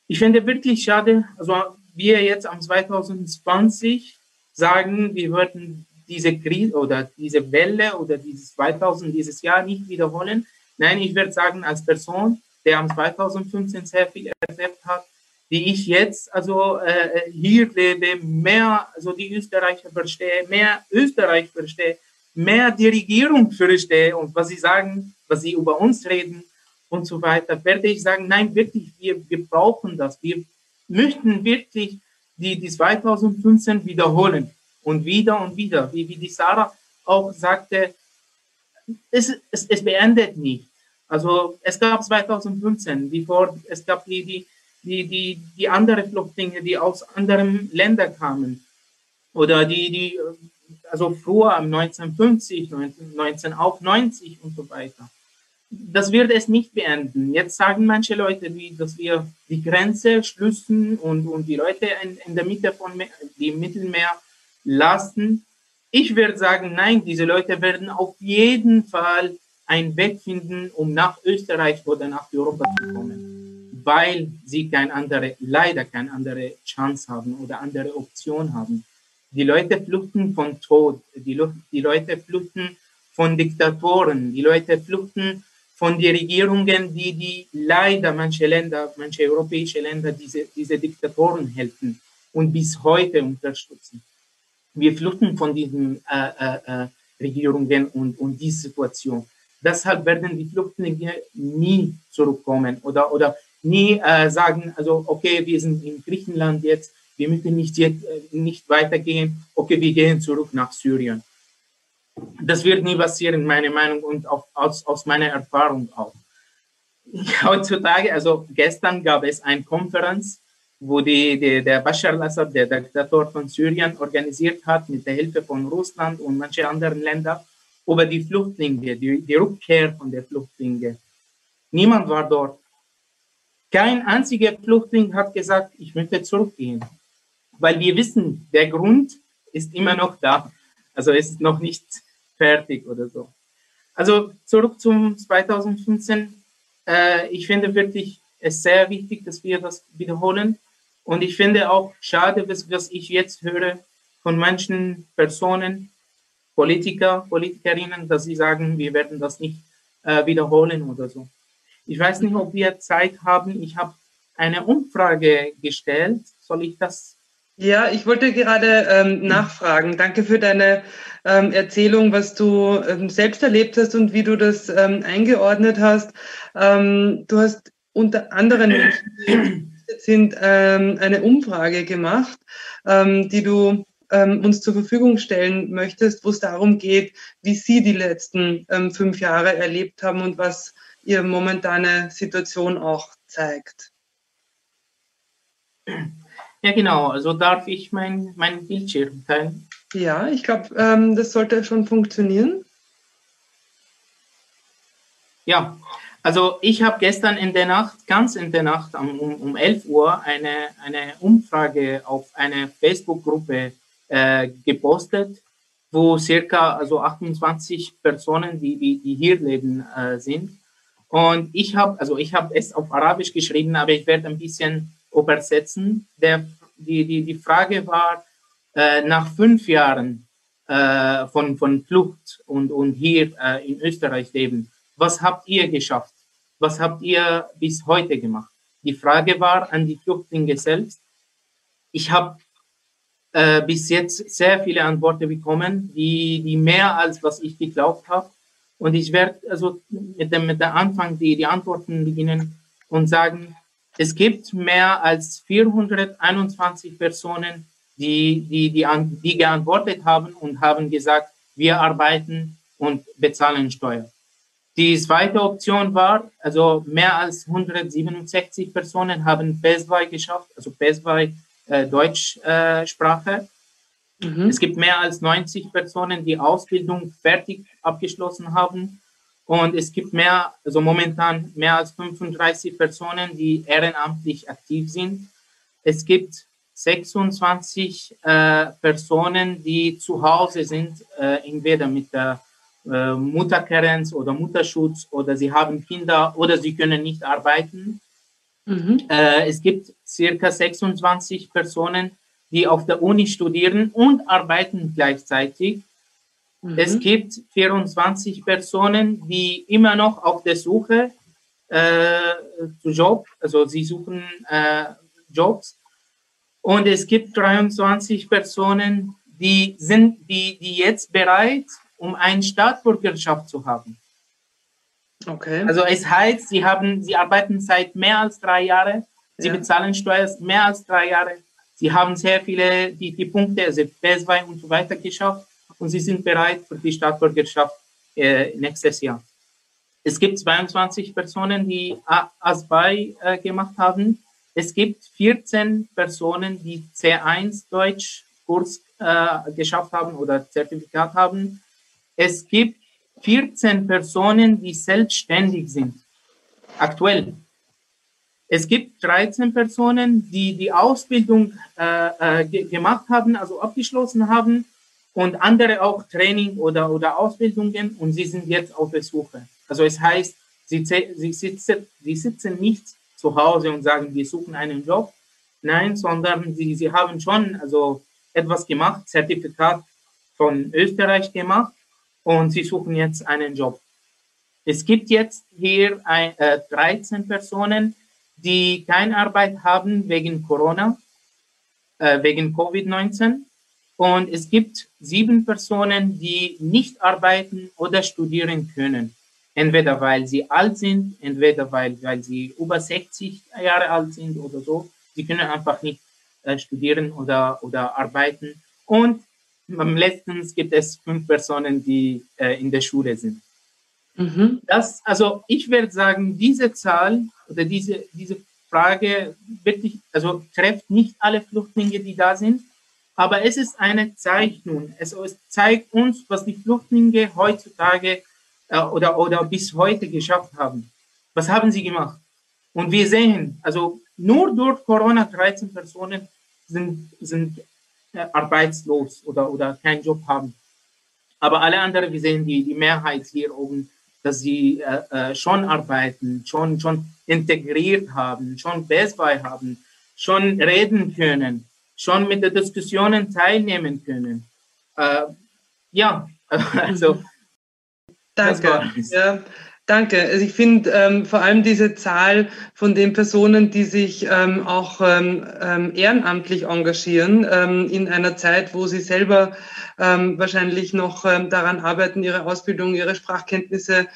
Ich finde wirklich schade, also wir jetzt am 2020 sagen, wir würden diese Krise oder diese Welle oder dieses 2000, dieses Jahr nicht wiederholen. Nein, ich würde sagen, als Person, der am 2015 sehr viel erlebt hat, die ich jetzt also äh, hier lebe, mehr also die Österreicher verstehe, mehr Österreich verstehe, mehr die Regierung verstehe und was sie sagen, was sie über uns reden und so weiter, werde ich sagen, nein, wirklich, wir, wir brauchen das. Wir möchten wirklich die, die 2015 wiederholen und wieder und wieder, wie, wie die Sarah auch sagte, es, es, es beendet nicht. Also es gab 2015, bevor es gab die, die, die, die, die andere Flüchtlinge, die aus anderen Ländern kamen. Oder die, die, also früher 1950, 1990 und so weiter. Das wird es nicht beenden. Jetzt sagen manche Leute, wie, dass wir die Grenze schließen und, und die Leute in, in der Mitte von dem Mittelmeer lassen. Ich würde sagen, nein, diese Leute werden auf jeden Fall einen Weg finden, um nach Österreich oder nach Europa zu kommen, weil sie kein andere, leider keine andere Chance haben oder andere Option haben. Die Leute flüchten von Tod, die, die Leute flüchten von Diktatoren, die Leute flüchten von den Regierungen, die, die leider manche Länder, manche europäische Länder diese, diese Diktatoren helfen und bis heute unterstützen. Wir flüchten von diesen äh, äh, äh Regierungen und, und die Situation. Deshalb werden die Flüchtlinge nie zurückkommen oder, oder nie äh, sagen, also okay, wir sind in Griechenland jetzt, wir müssen nicht, jetzt, äh, nicht weitergehen, okay, wir gehen zurück nach Syrien. Das wird nie passieren, meine Meinung und auch aus, aus meiner Erfahrung auch. (laughs) Heutzutage, also gestern gab es eine Konferenz, wo die, die, der Bashar al-Assad, der Diktator von Syrien, organisiert hat mit der Hilfe von Russland und manchen anderen Ländern über die Flüchtlinge, die, die Rückkehr von den Flüchtlingen. Niemand war dort. Kein einziger Flüchtling hat gesagt, ich möchte zurückgehen. Weil wir wissen, der Grund ist immer noch da. Also es ist noch nicht fertig oder so. Also zurück zum 2015. Äh, ich finde wirklich es sehr wichtig, dass wir das wiederholen. Und ich finde auch schade, was, was ich jetzt höre von manchen Personen, Politiker, Politikerinnen, dass sie sagen, wir werden das nicht äh, wiederholen oder so. Ich weiß nicht, ob wir Zeit haben. Ich habe eine Umfrage gestellt. Soll ich das?
Ja, ich wollte gerade ähm, nachfragen. Danke für deine ähm, Erzählung, was du ähm, selbst erlebt hast und wie du das ähm, eingeordnet hast. Ähm, du hast unter anderen Menschen, (clears throat) die sind, ähm, eine Umfrage gemacht, die du uns zur Verfügung stellen möchtest, wo es darum geht, wie Sie die letzten fünf Jahre erlebt haben und was Ihre momentane Situation auch zeigt. (clears throat)
Ja, genau. Also darf ich mein, mein Bildschirm teilen?
Ja, ich glaube, ähm, das sollte schon funktionieren.
Ja, also ich habe gestern in der Nacht, ganz in der Nacht um, um 11 Uhr, eine, eine Umfrage auf eine Facebook-Gruppe äh, gepostet, wo circa also 28 Personen, die, die, die hier leben, äh, sind. Und ich habe, also ich habe es auf Arabisch geschrieben, aber ich werde ein bisschen übersetzen. Der, die, die, die Frage war, äh, nach fünf Jahren äh, von, von Flucht und, und hier äh, in Österreich leben, was habt ihr geschafft? Was habt ihr bis heute gemacht? Die Frage war an die Flüchtlinge selbst. Ich habe äh, bis jetzt sehr viele Antworten bekommen, die, die mehr als was ich geglaubt habe. Und ich werde also mit dem, mit der Anfang die, die Antworten beginnen und sagen, es gibt mehr als 421 Personen, die, die, die, die geantwortet haben und haben gesagt, wir arbeiten und bezahlen Steuer. Die zweite Option war, also mehr als 167 Personen haben PES2 geschafft, also PES2 äh, Deutschsprache. Äh, mhm. Es gibt mehr als 90 Personen, die Ausbildung fertig abgeschlossen haben. Und es gibt mehr, also momentan mehr als 35 Personen, die ehrenamtlich aktiv sind. Es gibt 26 äh, Personen, die zu Hause sind, äh, entweder mit der äh, Mutterkarenz oder Mutterschutz oder sie haben Kinder oder sie können nicht arbeiten. Mhm. Äh, es gibt circa 26 Personen, die auf der Uni studieren und arbeiten gleichzeitig. Mhm. Es gibt 24 Personen, die immer noch auf der Suche äh, zu Job, also sie suchen äh, Jobs. Und es gibt 23 Personen, die sind, die, die jetzt bereit, um eine Staatsbürgerschaft zu haben. Okay. Also es heißt, sie haben, sie arbeiten seit mehr als drei Jahren, sie ja. bezahlen Steuern mehr als drei Jahre, sie haben sehr viele die, die Punkte, also PS2 und so weiter geschafft und sie sind bereit für die Staatsbürgerschaft äh, nächstes Jahr. Es gibt 22 Personen, die ASBAI äh, gemacht haben. Es gibt 14 Personen, die C1 Deutsch Kurs äh, geschafft haben oder Zertifikat haben. Es gibt 14 Personen, die selbstständig sind, aktuell. Es gibt 13 Personen, die die Ausbildung äh, äh, gemacht haben, also abgeschlossen haben und andere auch Training oder, oder Ausbildungen und sie sind jetzt auf der Suche. Also es heißt, sie, sie, sitzen, sie sitzen nicht zu Hause und sagen, wir suchen einen Job. Nein, sondern sie, sie haben schon also etwas gemacht, Zertifikat von Österreich gemacht und sie suchen jetzt einen Job. Es gibt jetzt hier ein, äh, 13 Personen, die keine Arbeit haben wegen Corona, äh, wegen Covid-19. Und es gibt sieben Personen, die nicht arbeiten oder studieren können. Entweder weil sie alt sind, entweder weil, weil sie über 60 Jahre alt sind oder so. Sie können einfach nicht äh, studieren oder, oder arbeiten. Und am letzten gibt es fünf Personen, die äh, in der Schule sind. Mhm. Das, also ich würde sagen, diese Zahl oder diese, diese Frage wirklich, also trifft nicht alle Flüchtlinge, die da sind, aber es ist eine Zeichnung. Es, es zeigt uns, was die Flüchtlinge heutzutage äh, oder, oder bis heute geschafft haben. Was haben sie gemacht? Und wir sehen, also nur durch Corona 13 Personen sind, sind äh, arbeitslos oder, oder keinen Job haben. Aber alle anderen, wir sehen die, die Mehrheit hier oben, dass sie äh, äh schon arbeiten, schon, schon integriert haben, schon Bestbei haben, schon reden können, schon mit den Diskussionen teilnehmen können. Äh, ja, (laughs) also
Danke. Ja, danke. Also ich finde ähm, vor allem diese Zahl von den Personen, die sich ähm, auch ähm, ähm ehrenamtlich engagieren, ähm, in einer Zeit, wo sie selber ähm, wahrscheinlich noch daran arbeiten, ihre Ausbildung, ihre Sprachkenntnisse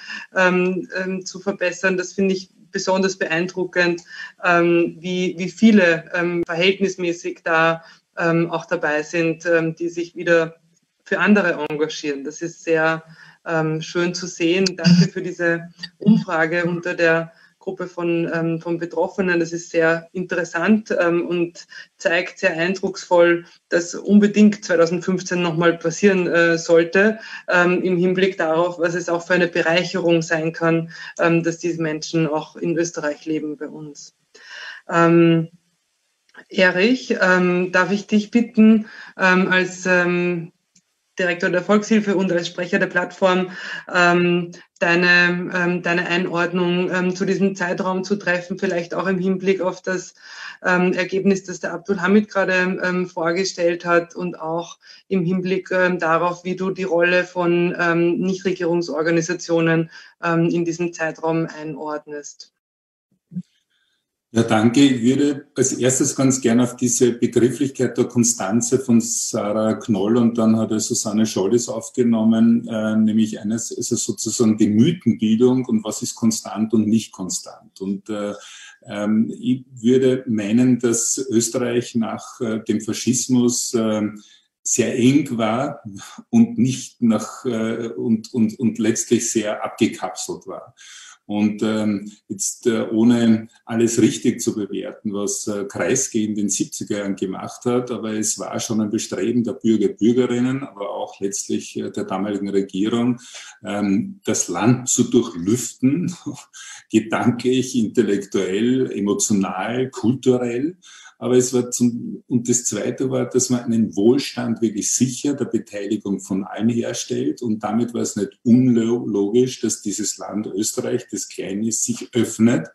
zu verbessern, das finde ich besonders beeindruckend, ähm, wie, wie viele ähm, verhältnismäßig da ähm, auch dabei sind, die sich wieder für andere engagieren. Das ist sehr schön zu sehen. Danke für diese Umfrage unter der Gruppe von, ähm, von Betroffenen. Das ist sehr interessant ähm, und zeigt sehr eindrucksvoll, dass unbedingt 2015 nochmal passieren äh, sollte, ähm, im Hinblick darauf, was es auch für eine Bereicherung sein kann, ähm, dass diese Menschen auch in Österreich leben bei uns. Ähm, Erich, ähm, darf ich dich bitten, ähm, als ähm, Direktor der Volkshilfe und als Sprecher der Plattform ähm, deine, ähm, deine Einordnung ähm, zu diesem Zeitraum zu treffen, vielleicht auch im Hinblick auf das ähm, Ergebnis, das der Abdul Hamid gerade ähm, vorgestellt hat und auch im Hinblick ähm, darauf, wie du die Rolle von ähm, Nichtregierungsorganisationen ähm, in diesem Zeitraum einordnest.
Ja, danke. Ich würde als erstes ganz gerne auf diese Begrifflichkeit der Konstanze von Sarah Knoll und dann hat er Susanne Schollis aufgenommen, äh, nämlich eines, also sozusagen die Mythenbildung und was ist konstant und nicht konstant. Und äh, ähm, ich würde meinen, dass Österreich nach äh, dem Faschismus äh, sehr eng war und nicht nach äh, und, und, und letztlich sehr abgekapselt war. Und ähm, jetzt äh, ohne alles richtig zu bewerten, was äh, Kreisky in den 70er Jahren gemacht hat, aber es war schon ein Bestreben der Bürger, Bürgerinnen, aber auch letztlich äh, der damaligen Regierung, ähm, das Land zu durchlüften, (laughs) gedanklich, intellektuell, emotional, kulturell aber es war zum, und das zweite war, dass man einen Wohlstand wirklich sicher der Beteiligung von allen herstellt. Und damit war es nicht unlogisch, dass dieses Land Österreich, das klein ist, sich öffnet.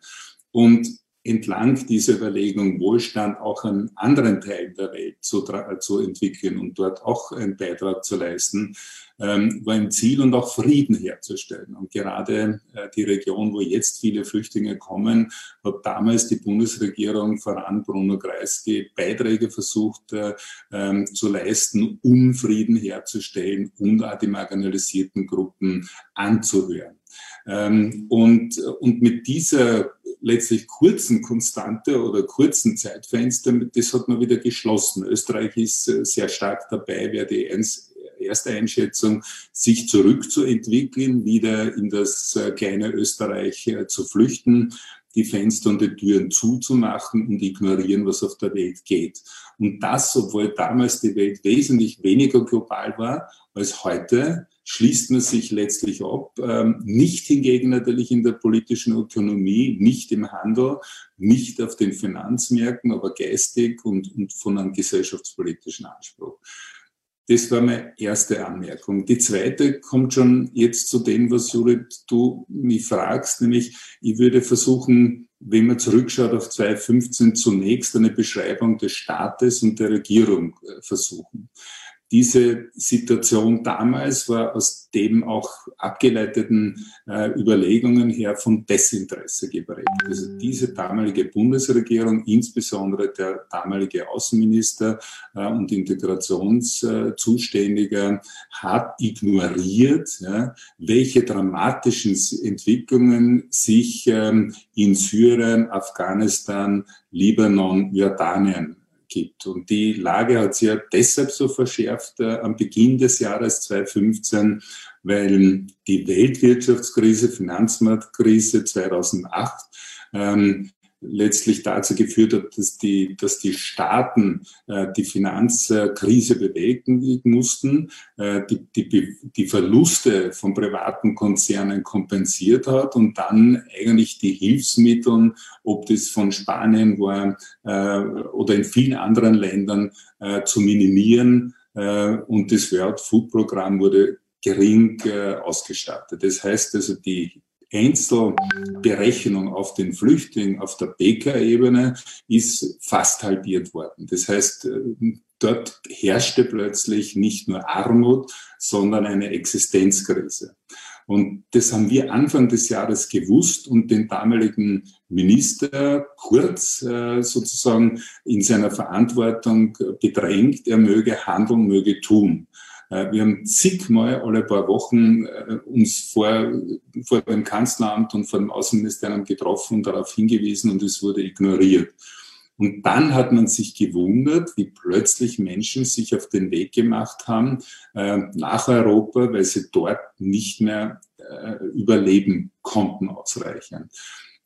Und entlang dieser Überlegung Wohlstand auch an anderen Teilen der Welt zu, zu entwickeln und dort auch einen Beitrag zu leisten, ähm, war ein Ziel und auch Frieden herzustellen. Und gerade äh, die Region, wo jetzt viele Flüchtlinge kommen, hat damals die Bundesregierung voran Bruno Kreisky Beiträge versucht äh, ähm, zu leisten, um Frieden herzustellen und auch die marginalisierten Gruppen anzuhören. Ähm, und, und mit dieser letztlich kurzen Konstante oder kurzen Zeitfenster, das hat man wieder geschlossen. Österreich ist äh, sehr stark dabei, wäre die erste Einschätzung, sich zurückzuentwickeln, wieder in das äh, kleine Österreich äh, zu flüchten die Fenster und die Türen zuzumachen und ignorieren, was auf der Welt geht. Und das, obwohl damals die Welt wesentlich weniger global war als heute, schließt man sich letztlich ab. Ähm, nicht hingegen natürlich in der politischen Ökonomie, nicht im Handel, nicht auf den Finanzmärkten, aber geistig und, und von einem gesellschaftspolitischen Anspruch. Das war meine erste Anmerkung. Die zweite kommt schon jetzt zu dem, was Judith, du mich fragst, nämlich ich würde versuchen, wenn man zurückschaut auf 2015, zunächst eine Beschreibung des Staates und der Regierung äh, versuchen diese Situation damals war aus dem auch abgeleiteten äh, Überlegungen her von Desinteresse geprägt. Also diese damalige Bundesregierung, insbesondere der damalige Außenminister äh, und Integrationszuständiger, hat ignoriert, ja, welche dramatischen Entwicklungen sich ähm, in Syrien, Afghanistan, Libanon, Jordanien gibt. Und die Lage hat sich ja deshalb so verschärft äh, am Beginn des Jahres 2015, weil die Weltwirtschaftskrise, Finanzmarktkrise 2008 ähm, letztlich dazu geführt hat, dass die, dass die Staaten äh, die Finanzkrise bewegen mussten, äh, die, die, die Verluste von privaten Konzernen kompensiert hat und dann eigentlich die Hilfsmittel, ob das von Spanien war äh, oder in vielen anderen Ländern, äh, zu minimieren. Äh, und das World Food Programm wurde gering äh, ausgestattet. Das heißt also, die Einzelberechnung auf den Flüchtling auf der BK-Ebene ist fast halbiert worden. Das heißt, äh, dort herrschte plötzlich nicht nur Armut, sondern eine Existenzkrise. Und das haben wir Anfang des Jahres gewusst und den damaligen Minister Kurz äh, sozusagen in seiner Verantwortung bedrängt, er möge handeln, möge tun. Äh, wir haben zigmal alle paar Wochen äh, uns vor, vor dem Kanzleramt und vor dem Außenministerium getroffen und darauf hingewiesen und es wurde ignoriert. Und dann hat man sich gewundert, wie plötzlich Menschen sich auf den Weg gemacht haben äh, nach Europa, weil sie dort nicht mehr überleben konnten ausreichend.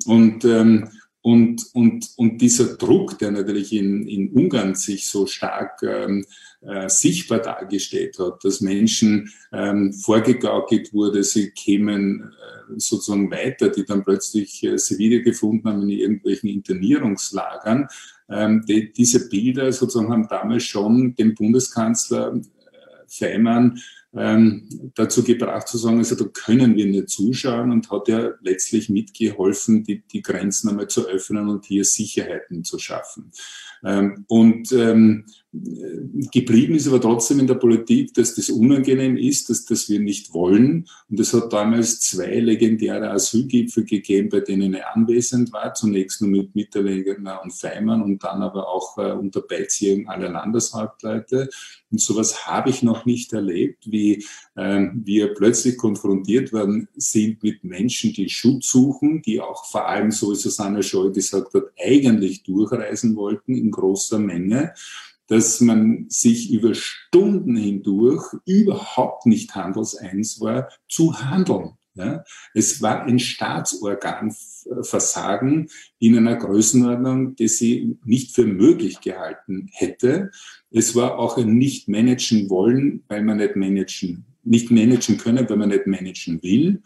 Und, ähm, und, und, und dieser Druck, der natürlich in, in Ungarn sich so stark ähm, äh, sichtbar dargestellt hat, dass Menschen ähm, vorgegaukelt wurde, sie kämen äh, sozusagen weiter, die dann plötzlich äh, sie wiedergefunden haben in irgendwelchen Internierungslagern. Ähm, die, diese Bilder sozusagen haben damals schon den Bundeskanzler äh, Feimann ähm, dazu gebracht zu sagen, also da können wir nicht zuschauen und hat ja letztlich mitgeholfen, die, die Grenzen einmal zu öffnen und hier Sicherheiten zu schaffen. Ähm, und ähm, geblieben ist aber trotzdem in der Politik, dass das unangenehm ist, dass das wir nicht wollen. Und es hat damals zwei legendäre Asylgipfel gegeben, bei denen er anwesend war. Zunächst nur mit Mitterlehner und Feimann und dann aber auch äh, unter Beiziehung aller Landeshauptleute. Und sowas habe ich noch nicht erlebt, wie ähm, wir plötzlich konfrontiert werden sind mit Menschen, die Schutz suchen, die auch vor allem, so wie Susanne Scholl gesagt hat, eigentlich durchreisen wollten in großer Menge dass man sich über Stunden hindurch überhaupt nicht handelseins war, zu handeln. Ja, es war ein Staatsorganversagen in einer Größenordnung, die sie nicht für möglich gehalten hätte. Es war auch ein nicht managen wollen, weil man nicht managen, nicht managen können, weil man nicht managen will.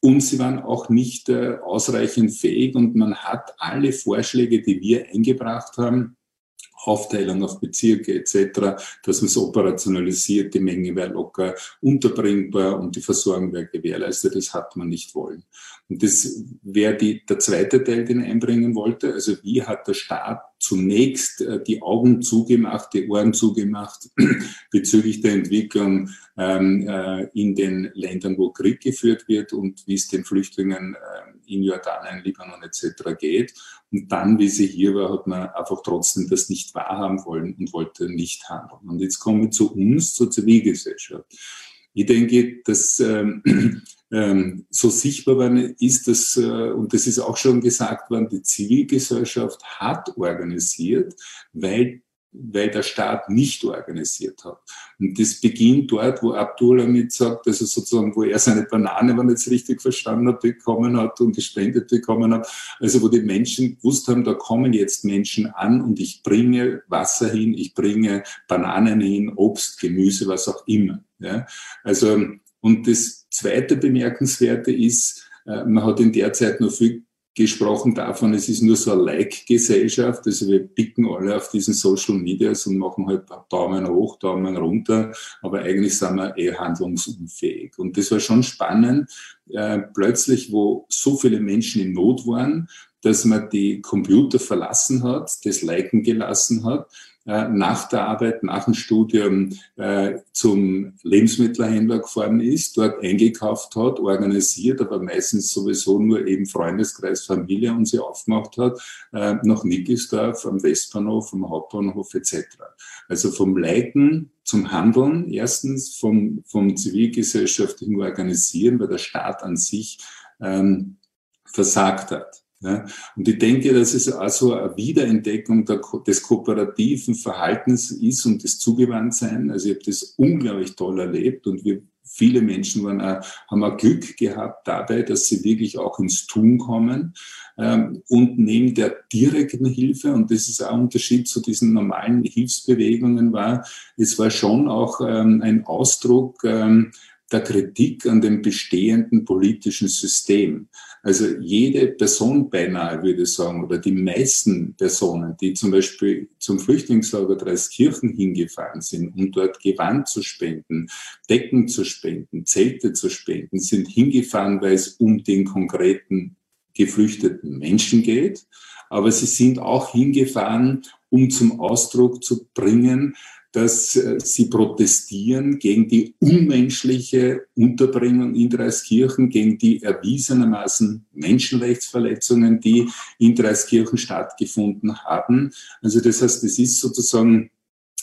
Und sie waren auch nicht äh, ausreichend fähig und man hat alle Vorschläge, die wir eingebracht haben, Aufteilung auf Bezirke etc., dass man es operationalisiert, die Menge wäre locker unterbringbar und die Versorgung wäre gewährleistet. Das hat man nicht wollen. Und das wäre der zweite Teil, den ich einbringen wollte. Also wie hat der Staat zunächst äh, die Augen zugemacht, die Ohren zugemacht (clears throat) bezüglich der Entwicklung ähm, äh, in den Ländern, wo Krieg geführt wird und wie es den Flüchtlingen äh, in Jordanien, Libanon etc. geht. Und dann, wie sie hier war, hat man einfach trotzdem das nicht wahrhaben wollen und wollte nicht handeln. Und jetzt kommen wir zu uns, zur Zivilgesellschaft. Ich denke, dass ähm, (clears throat) ähm, so sichtbar worden ist, dass, äh, und das ist auch schon gesagt worden, die Zivilgesellschaft hat organisiert, weil weil der Staat nicht organisiert hat. Und das beginnt dort, wo Abdul damit sagt, also sozusagen, wo er seine Banane, wenn ich es richtig verstanden habe, bekommen hat und gespendet bekommen hat. Also wo die Menschen gewusst haben, da kommen jetzt Menschen an und ich bringe Wasser hin, ich bringe Bananen hin, Obst, Gemüse, was auch immer. Ja? Also, und das zweite Bemerkenswerte ist, äh, man hat in der Zeit noch viel gesprochen davon, es ist nur so eine Like-Gesellschaft. Also wir picken alle auf diesen Social Medias und machen halt Daumen hoch, Daumen runter, aber eigentlich sind wir eh handlungsunfähig. Und das war schon spannend, äh, plötzlich, wo so viele Menschen in Not waren, dass man die Computer verlassen hat, das Liken gelassen hat äh, nach der Arbeit, nach dem Studium äh, zum Lebensmittelhändler gefahren ist, dort eingekauft hat, organisiert, aber meistens sowieso nur eben Freundeskreis, Familie und sie aufgemacht hat, äh, nach Nickelsdorf, am Westbahnhof, am Hauptbahnhof etc. Also vom Leiten zum Handeln, erstens vom, vom zivilgesellschaftlichen Organisieren, weil der Staat an sich ähm, versagt hat. Ja, und ich denke, dass es also eine Wiederentdeckung der, des kooperativen Verhaltens ist und des Zugewandtsein. Also ich habe das unglaublich toll erlebt und wir viele Menschen waren auch, haben auch Glück gehabt dabei, dass sie wirklich auch ins Tun kommen. Ähm, und neben der direkten Hilfe, und das ist auch ein Unterschied zu diesen normalen Hilfsbewegungen war, es war schon auch ähm, ein Ausdruck ähm, der Kritik an dem bestehenden politischen System. Also jede Person beinahe, würde ich sagen, oder die meisten Personen, die zum Beispiel zum Flüchtlingslager Dreiskirchen hingefahren sind, um dort Gewand zu spenden, Decken zu spenden, Zelte zu spenden, sind hingefahren, weil es um den konkreten geflüchteten Menschen geht. Aber sie sind auch hingefahren, um zum Ausdruck zu bringen, dass äh, sie protestieren gegen die unmenschliche Unterbringung in Dreiskirchen, gegen die erwiesenermaßen Menschenrechtsverletzungen, die in Dreiskirchen stattgefunden haben. Also das heißt, es ist sozusagen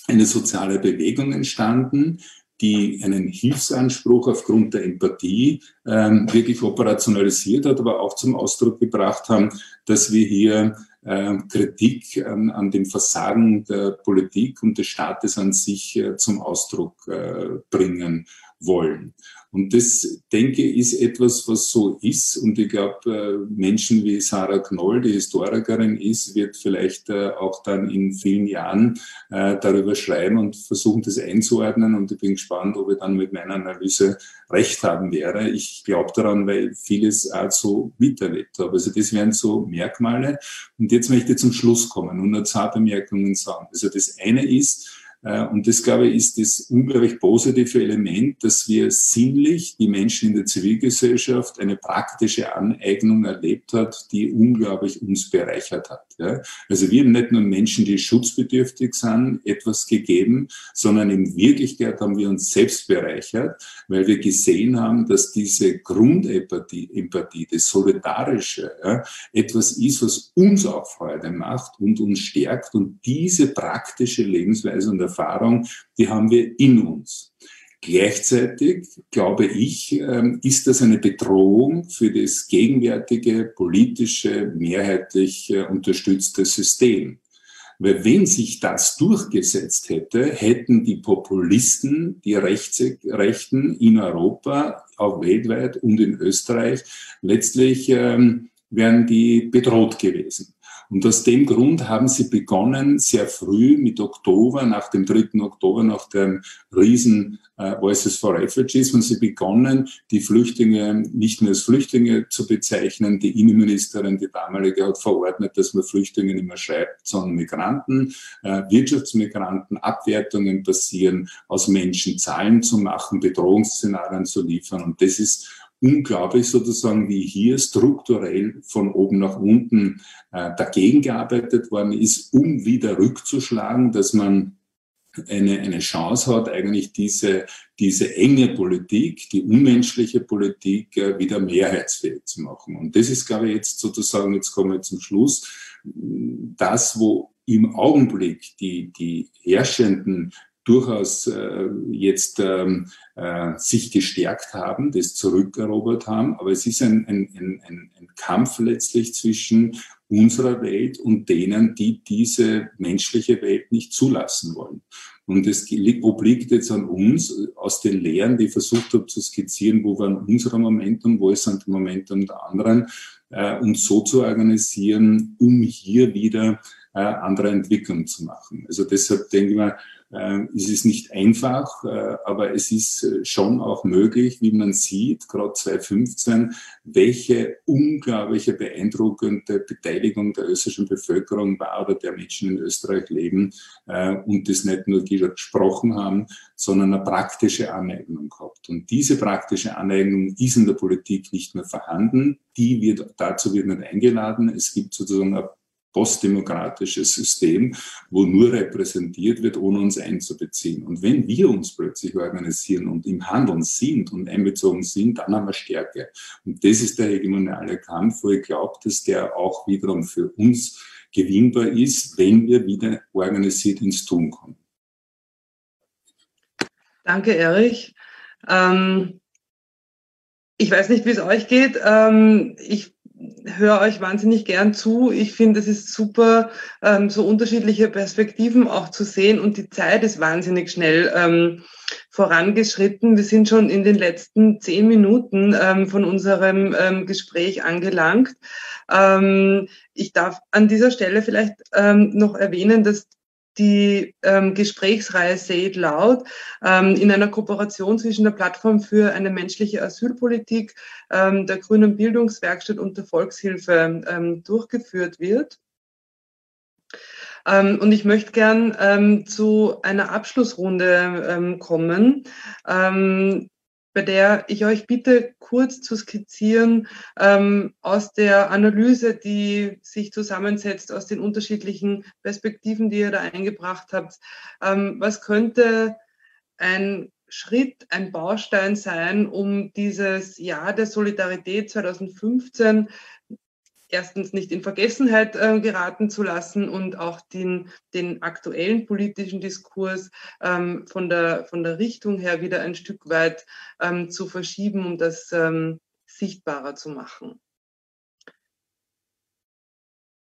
eine soziale Bewegung entstanden, die einen Hilfsanspruch aufgrund der Empathie ähm, wirklich operationalisiert hat, aber auch zum Ausdruck gebracht haben, dass wir hier äh, Kritik an, an dem Versagen der Politik und des Staates an sich äh, zum Ausdruck äh, bringen wollen. Und das, denke ist etwas, was so ist. Und ich glaube, äh, Menschen wie Sarah Knoll, die Historikerin ist, wird vielleicht äh, auch dann in vielen Jahren äh, darüber schreiben und versuchen, das einzuordnen. Und ich bin gespannt, ob ich dann mit meiner Analyse recht haben werde. Ich glaube daran, weil vieles auch so miterlebt habe. Also das wären so Merkmale. Und jetzt möchte ich zum Schluss kommen und nur zwei Bemerkungen sagen. Also das eine ist, und das, glaube ich, ist das unglaublich positive Element, dass wir sinnlich die Menschen in der Zivilgesellschaft eine praktische Aneignung erlebt hat, die unglaublich uns bereichert hat. Also wir haben nicht nur Menschen, die schutzbedürftig sind, etwas gegeben, sondern in Wirklichkeit haben wir uns selbst bereichert, weil wir gesehen haben, dass diese Grundempathie, Empathie, das Solidarische, etwas ist, was uns auch Freude macht und uns stärkt. Und diese praktische Lebensweise und Erfahrung, die haben wir in uns. Gleichzeitig, glaube ich, ähm, ist das eine Bedrohung für das gegenwärtige politische, mehrheitlich äh, unterstützte System. Weil wenn sich das durchgesetzt hätte, hätten die Populisten, die Rechten in Europa, auch weltweit und in Österreich, letztlich ähm, wären die bedroht gewesen. Und aus dem Grund haben sie begonnen, sehr früh mit Oktober, nach dem 3. Oktober, nach dem riesen äh, Voices for Refugees, haben sie begonnen, die Flüchtlinge nicht mehr als Flüchtlinge zu bezeichnen. Die Innenministerin, die damalige, hat verordnet, dass man Flüchtlinge nicht mehr schreibt, sondern Migranten, äh, Wirtschaftsmigranten, Abwertungen passieren, aus Menschen Zahlen zu machen, Bedrohungsszenarien zu liefern. Und das ist unglaublich sozusagen, wie hier strukturell von oben nach unten äh, dagegen gearbeitet worden ist, um wieder rückzuschlagen, dass man eine, eine Chance hat, eigentlich diese, diese enge Politik, die unmenschliche Politik äh, wieder mehrheitsfähig zu machen. Und das ist, glaube ich, jetzt sozusagen, jetzt kommen wir zum Schluss, das, wo im Augenblick die, die herrschenden durchaus äh, jetzt ähm, äh, sich gestärkt haben, das zurückerobert haben. Aber es ist ein, ein, ein, ein Kampf letztlich zwischen unserer Welt und denen, die diese menschliche Welt nicht zulassen wollen. Und es obliegt jetzt an uns, aus den Lehren, die ich versucht habe zu skizzieren, wo waren unsere Momentum, wo ist die Momentum der anderen, äh, uns so zu organisieren, um hier wieder äh, andere Entwicklungen zu machen. Also deshalb denke ich mal, äh, es ist nicht einfach, äh, aber es ist äh, schon auch möglich, wie man sieht, gerade 2015, welche unglaubliche beeindruckende Beteiligung der österreichischen Bevölkerung war oder der Menschen in Österreich leben und das nicht nur gesprochen haben, sondern eine praktische Aneignung gehabt. Und diese praktische Aneignung ist in der Politik nicht mehr vorhanden. Die wird, dazu wird nicht eingeladen. Es gibt sozusagen eine postdemokratisches System, wo nur repräsentiert wird, ohne uns einzubeziehen. Und wenn wir uns plötzlich organisieren und im Handeln sind und einbezogen sind, dann haben wir Stärke. Und das ist der hegemoniale Kampf, wo ich glaube, dass der auch wiederum für uns gewinnbar ist, wenn wir wieder organisiert ins Tun kommen.
Danke, Erich. Ähm, ich weiß nicht, wie es euch geht. Ähm, ich höre euch wahnsinnig gern zu. Ich finde, es ist super, ähm, so unterschiedliche Perspektiven auch zu sehen und die Zeit ist wahnsinnig schnell ähm, vorangeschritten. Wir sind schon in den letzten zehn Minuten ähm, von unserem ähm, Gespräch angelangt. Ähm, ich darf an dieser Stelle vielleicht ähm, noch erwähnen, dass die ähm, Gesprächsreihe Say It Loud ähm, in einer Kooperation zwischen der Plattform für eine menschliche Asylpolitik, ähm, der Grünen Bildungswerkstatt und der Volkshilfe ähm, durchgeführt wird. Ähm, und ich möchte gern ähm, zu einer Abschlussrunde ähm, kommen. Ähm, bei der ich euch bitte, kurz zu skizzieren ähm, aus der Analyse, die sich zusammensetzt aus den unterschiedlichen Perspektiven, die ihr da eingebracht habt. Ähm, was könnte ein Schritt, ein Baustein sein, um dieses Jahr der Solidarität 2015 erstens nicht in Vergessenheit äh, geraten zu lassen und auch den, den aktuellen politischen Diskurs ähm, von, der, von der Richtung her wieder ein Stück weit ähm, zu verschieben, um das ähm, sichtbarer zu machen.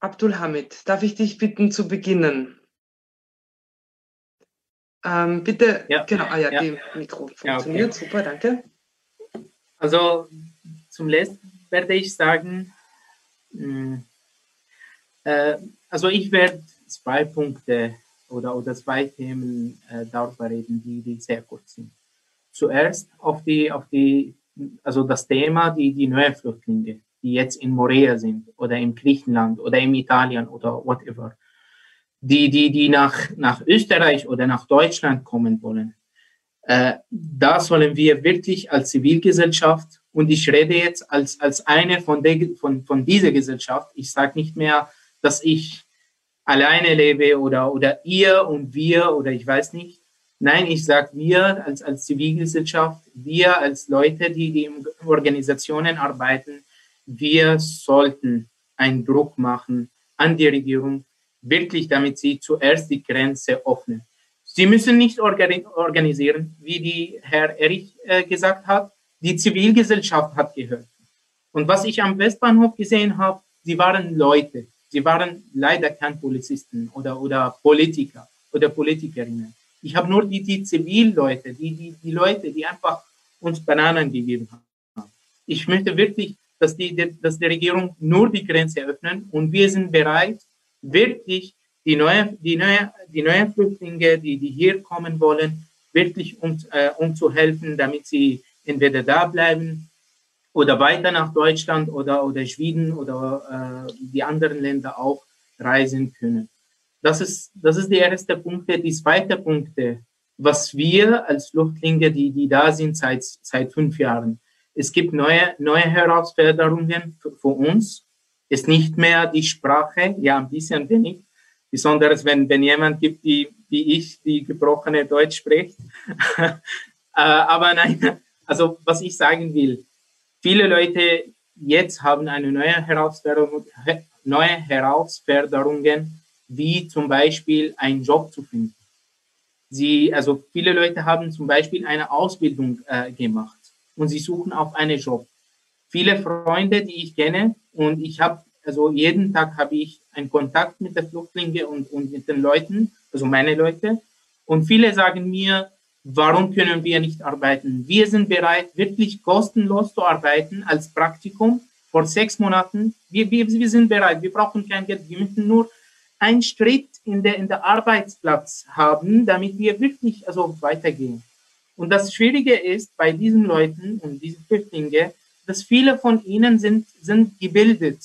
Abdul Hamid, darf ich dich bitten zu beginnen? Ähm, bitte,
ja.
genau, ah ja, ja. die Mikro funktioniert, ja, okay. super, danke.
Also zum letzten werde ich sagen. Äh, also ich werde zwei Punkte oder, oder zwei Themen äh, darüber reden, die, die sehr kurz sind. Zuerst auf die, auf die, also das Thema, die, die neuen Flüchtlinge, die jetzt in Morea sind oder im Griechenland oder in Italien oder whatever, die, die, die nach, nach Österreich oder nach Deutschland kommen wollen. Äh, da sollen wir wirklich als Zivilgesellschaft und ich rede jetzt als, als eine von, der, von, von dieser Gesellschaft. Ich sage nicht mehr, dass ich alleine lebe oder, oder ihr und wir oder ich weiß nicht. Nein, ich sage wir als, als Zivilgesellschaft, wir als Leute, die, die in Organisationen arbeiten, wir sollten einen Druck machen an die Regierung, wirklich damit sie zuerst die Grenze öffnen. Sie müssen nicht organisieren, wie die Herr Erich äh, gesagt hat, die Zivilgesellschaft hat gehört. Und was ich am Westbahnhof gesehen habe, sie waren Leute. Sie waren leider kein Polizisten oder, oder Politiker oder Politikerinnen. Ich habe nur die, die Zivilleute, die, die, die Leute, die einfach uns Bananen gegeben haben. Ich möchte wirklich, dass die, dass die Regierung nur die Grenze öffnen und wir sind bereit, wirklich die neue, die neue, die neuen Flüchtlinge, die, die hier kommen wollen, wirklich um, äh, um zu helfen, damit sie entweder da bleiben oder weiter nach Deutschland oder, oder Schweden oder äh, die anderen Länder auch reisen können. Das ist, das ist der erste Punkt. Die zweite Punkt, was wir als Flüchtlinge, die, die da sind seit, seit fünf Jahren, es gibt neue, neue Herausforderungen für, für uns. Ist nicht mehr die Sprache, ja, ein bisschen wenig, besonders wenn, wenn jemand gibt, die, wie ich, die gebrochene Deutsch spricht. (laughs) Äh, aber nein, also was ich sagen will, viele Leute jetzt haben eine neue Herausforderung, neue Herausforderungen, wie zum Beispiel einen Job zu finden. Sie, also viele Leute haben zum Beispiel eine Ausbildung äh, gemacht und sie suchen auf einen Job. Viele Freunde, die ich kenne und ich habe, also jeden Tag habe ich einen Kontakt mit den Flüchtlingen und, und mit den Leuten, also meine Leute. Und viele sagen mir, warum können wir nicht arbeiten? Wir sind bereit, wirklich kostenlos zu arbeiten als Praktikum vor sechs Monaten. Wir, wir, wir sind bereit, wir brauchen kein Geld, wir müssen nur einen Schritt in der, in der Arbeitsplatz haben, damit wir wirklich also weitergehen. Und das Schwierige ist bei diesen Leuten und diesen Flüchtlingen, dass viele von ihnen sind, sind gebildet.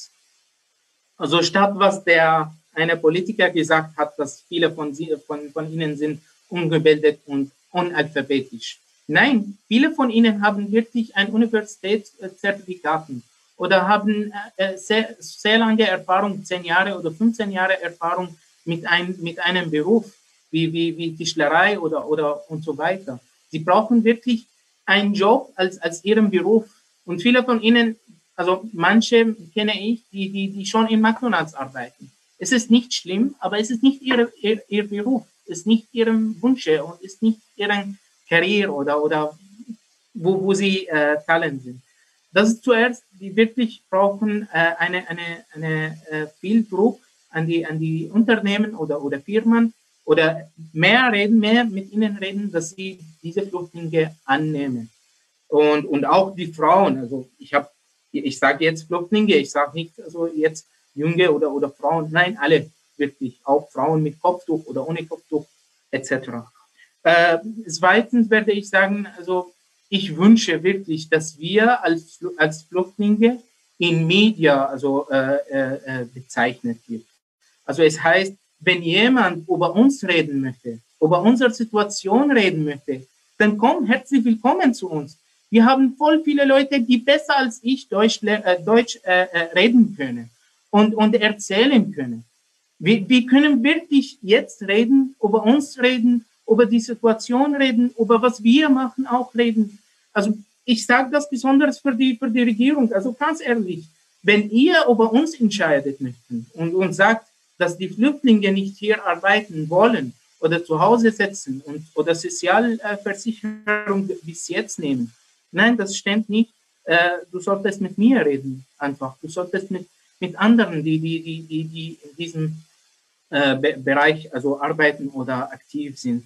Also statt was der eine Politiker gesagt hat, dass viele von, sie, von, von ihnen sind ungebildet und unalphabetisch. Nein, viele von ihnen haben wirklich ein Universitätszertifikat oder haben äh, sehr, sehr lange Erfahrung, zehn Jahre oder 15 Jahre Erfahrung mit, ein, mit einem Beruf, wie, wie, wie Tischlerei oder, oder und so weiter. Sie brauchen wirklich einen Job als, als ihren Beruf. Und viele von ihnen, also manche kenne ich, die, die, die schon in McDonalds arbeiten. Es ist nicht schlimm, aber es ist nicht ihr, ihr, ihr Beruf, ist nicht ihrem Wunsch und ist nicht ihren Karriere oder, oder wo, wo sie äh, Talent sind. Das ist zuerst, die wirklich brauchen äh, eine, eine, eine äh, viel Druck an die, an die Unternehmen oder, oder Firmen, oder mehr reden, mehr mit ihnen reden, dass sie diese Flüchtlinge annehmen. Und, und auch die Frauen, also ich habe, ich sage jetzt Flüchtlinge, ich sage nicht also jetzt Junge oder, oder Frauen, nein, alle wirklich, auch Frauen mit Kopftuch oder ohne Kopftuch etc. Äh, zweitens werde ich sagen, also ich wünsche wirklich, dass wir als, als Flüchtlinge in Media also äh, äh, bezeichnet wird. Also es heißt, wenn jemand über uns reden möchte, über unsere Situation reden möchte, dann komm, herzlich willkommen zu uns. Wir haben voll viele Leute, die besser als ich Deutsch, äh, Deutsch äh, äh, reden können und, und erzählen können. Wir, wir können wirklich jetzt reden, über uns reden, über die Situation reden, über was wir machen auch reden. Also ich sage das besonders für die, für die Regierung. Also ganz ehrlich, wenn ihr über uns entscheidet möchten und, und sagt, dass die Flüchtlinge nicht hier arbeiten wollen oder zu Hause sitzen und oder Sozialversicherung bis jetzt nehmen. Nein, das stimmt nicht. Äh, du solltest mit mir reden, einfach. Du solltest mit, mit anderen, die, die, die, die, die in diesem äh, Bereich also arbeiten oder aktiv sind.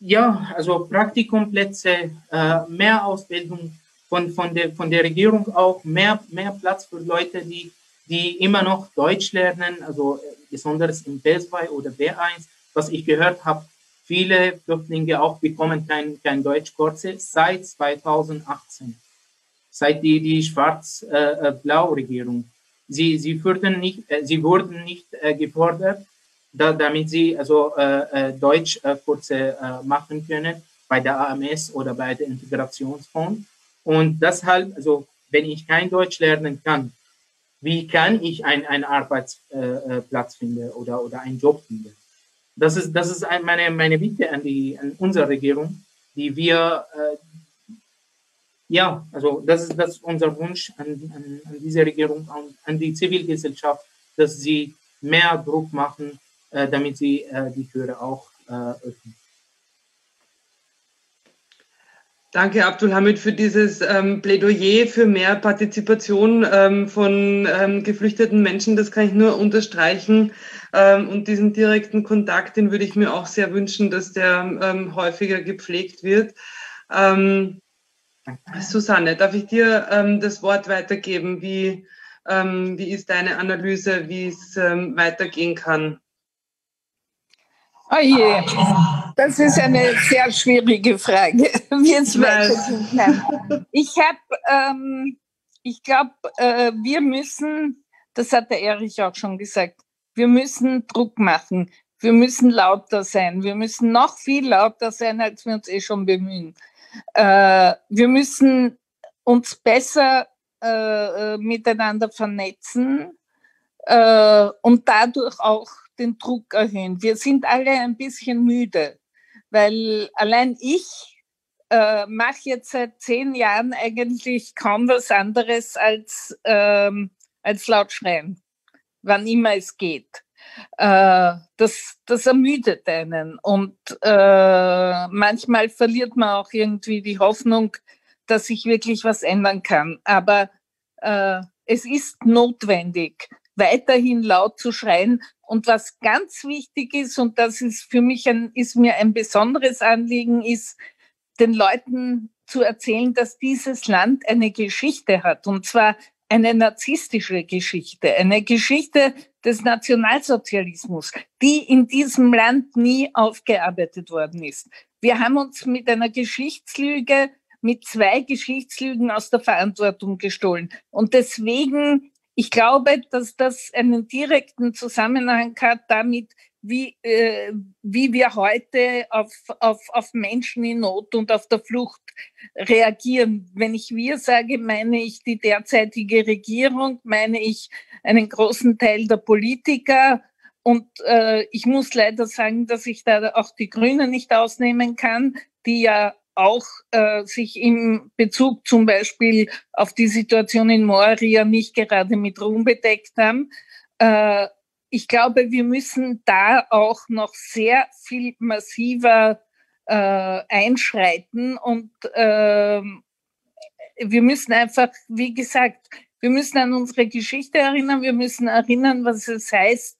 Ja, also Praktikumplätze, äh, mehr Ausbildung von, von, der, von der Regierung auch, mehr, mehr Platz für Leute, die die immer noch Deutsch lernen, also äh, besonders im B2 oder B1. Was ich gehört habe, viele Flüchtlinge auch bekommen kein, kein Deutschkurse seit 2018, seit die, die Schwarz-Blau-Regierung. Äh, äh, sie, sie, wurden nicht, sie wurden nicht gefordert, da, damit sie also äh, Deutschkurse äh, machen können bei der AMS oder bei der Integrationsfonds. Und deshalb, also wenn ich kein Deutsch lernen kann, wie kann ich einen, einen Arbeitsplatz finden oder, oder einen Job finden. Das ist, das ist meine, meine Bitte an, die, an unsere Regierung, die wir, äh, ja, also das ist, das ist unser Wunsch an, an, an diese Regierung, an, an die Zivilgesellschaft, dass sie mehr Druck machen, äh, damit sie äh, die Türe auch äh, öffnen.
Danke, Abdulhamid, für dieses ähm, Plädoyer für mehr Partizipation ähm, von ähm, geflüchteten Menschen. Das kann ich nur unterstreichen. Ähm, und diesen direkten Kontakt, den würde ich mir auch sehr wünschen, dass der ähm, häufiger gepflegt wird. Ähm, Susanne, darf ich dir das Wort weitergeben? Wie, Ähm, wie ist deine Analyse, wie es ähm, weitergehen kann?
Oh je, das ist eine sehr schwierige Frage, (laughs) wie es weitergehen kann. Ich habe, ähm, ich glaube, äh, wir müssen, das hat der Erich auch schon gesagt, wir müssen Druck machen. Wir müssen lauter sein. Wir müssen noch viel lauter sein, als wir uns eh schon bemühen. Äh, wir müssen uns besser äh, äh miteinander vernetzen äh, und dadurch auch den Druck erhöhen. Wir sind alle ein bisschen müde, weil allein ich äh, mache jetzt seit zehn Jahren eigentlich kaum was anderes als, ähm, als laut schreien, wann immer es geht. Äh, das, das ermüdet einen und äh, manchmal verliert man auch irgendwie die Hoffnung, dass sich wirklich was ändern kann. Aber äh, es ist notwendig, weiterhin laut zu schreien. Und was ganz wichtig ist, und das ist für mich ein, ist mir ein besonderes Anliegen, ist, den Leuten zu erzählen, dass dieses Land eine Geschichte hat. Und zwar eine narzisstische Geschichte, eine Geschichte des Nationalsozialismus, die in diesem Land nie aufgearbeitet worden ist. Wir haben uns mit einer Geschichtslüge, mit zwei Geschichtslügen aus der Verantwortung gestohlen. Und deswegen ich glaube, dass das einen direkten Zusammenhang hat damit, wie, äh, wie wir heute auf, auf, auf Menschen in Not und auf der Flucht reagieren. Wenn ich wir sage, meine ich die derzeitige Regierung, meine ich einen großen Teil der Politiker. Und äh, ich muss leider sagen, dass ich da auch die Grünen nicht ausnehmen kann, die ja auch äh, sich im Bezug zum Beispiel auf die Situation in Moria nicht gerade mit Ruhm bedeckt haben. Äh, ich glaube, wir müssen da auch noch sehr viel massiver äh, einschreiten und äh, wir müssen einfach, wie gesagt, wir müssen an unsere Geschichte erinnern, wir müssen erinnern, was es heißt,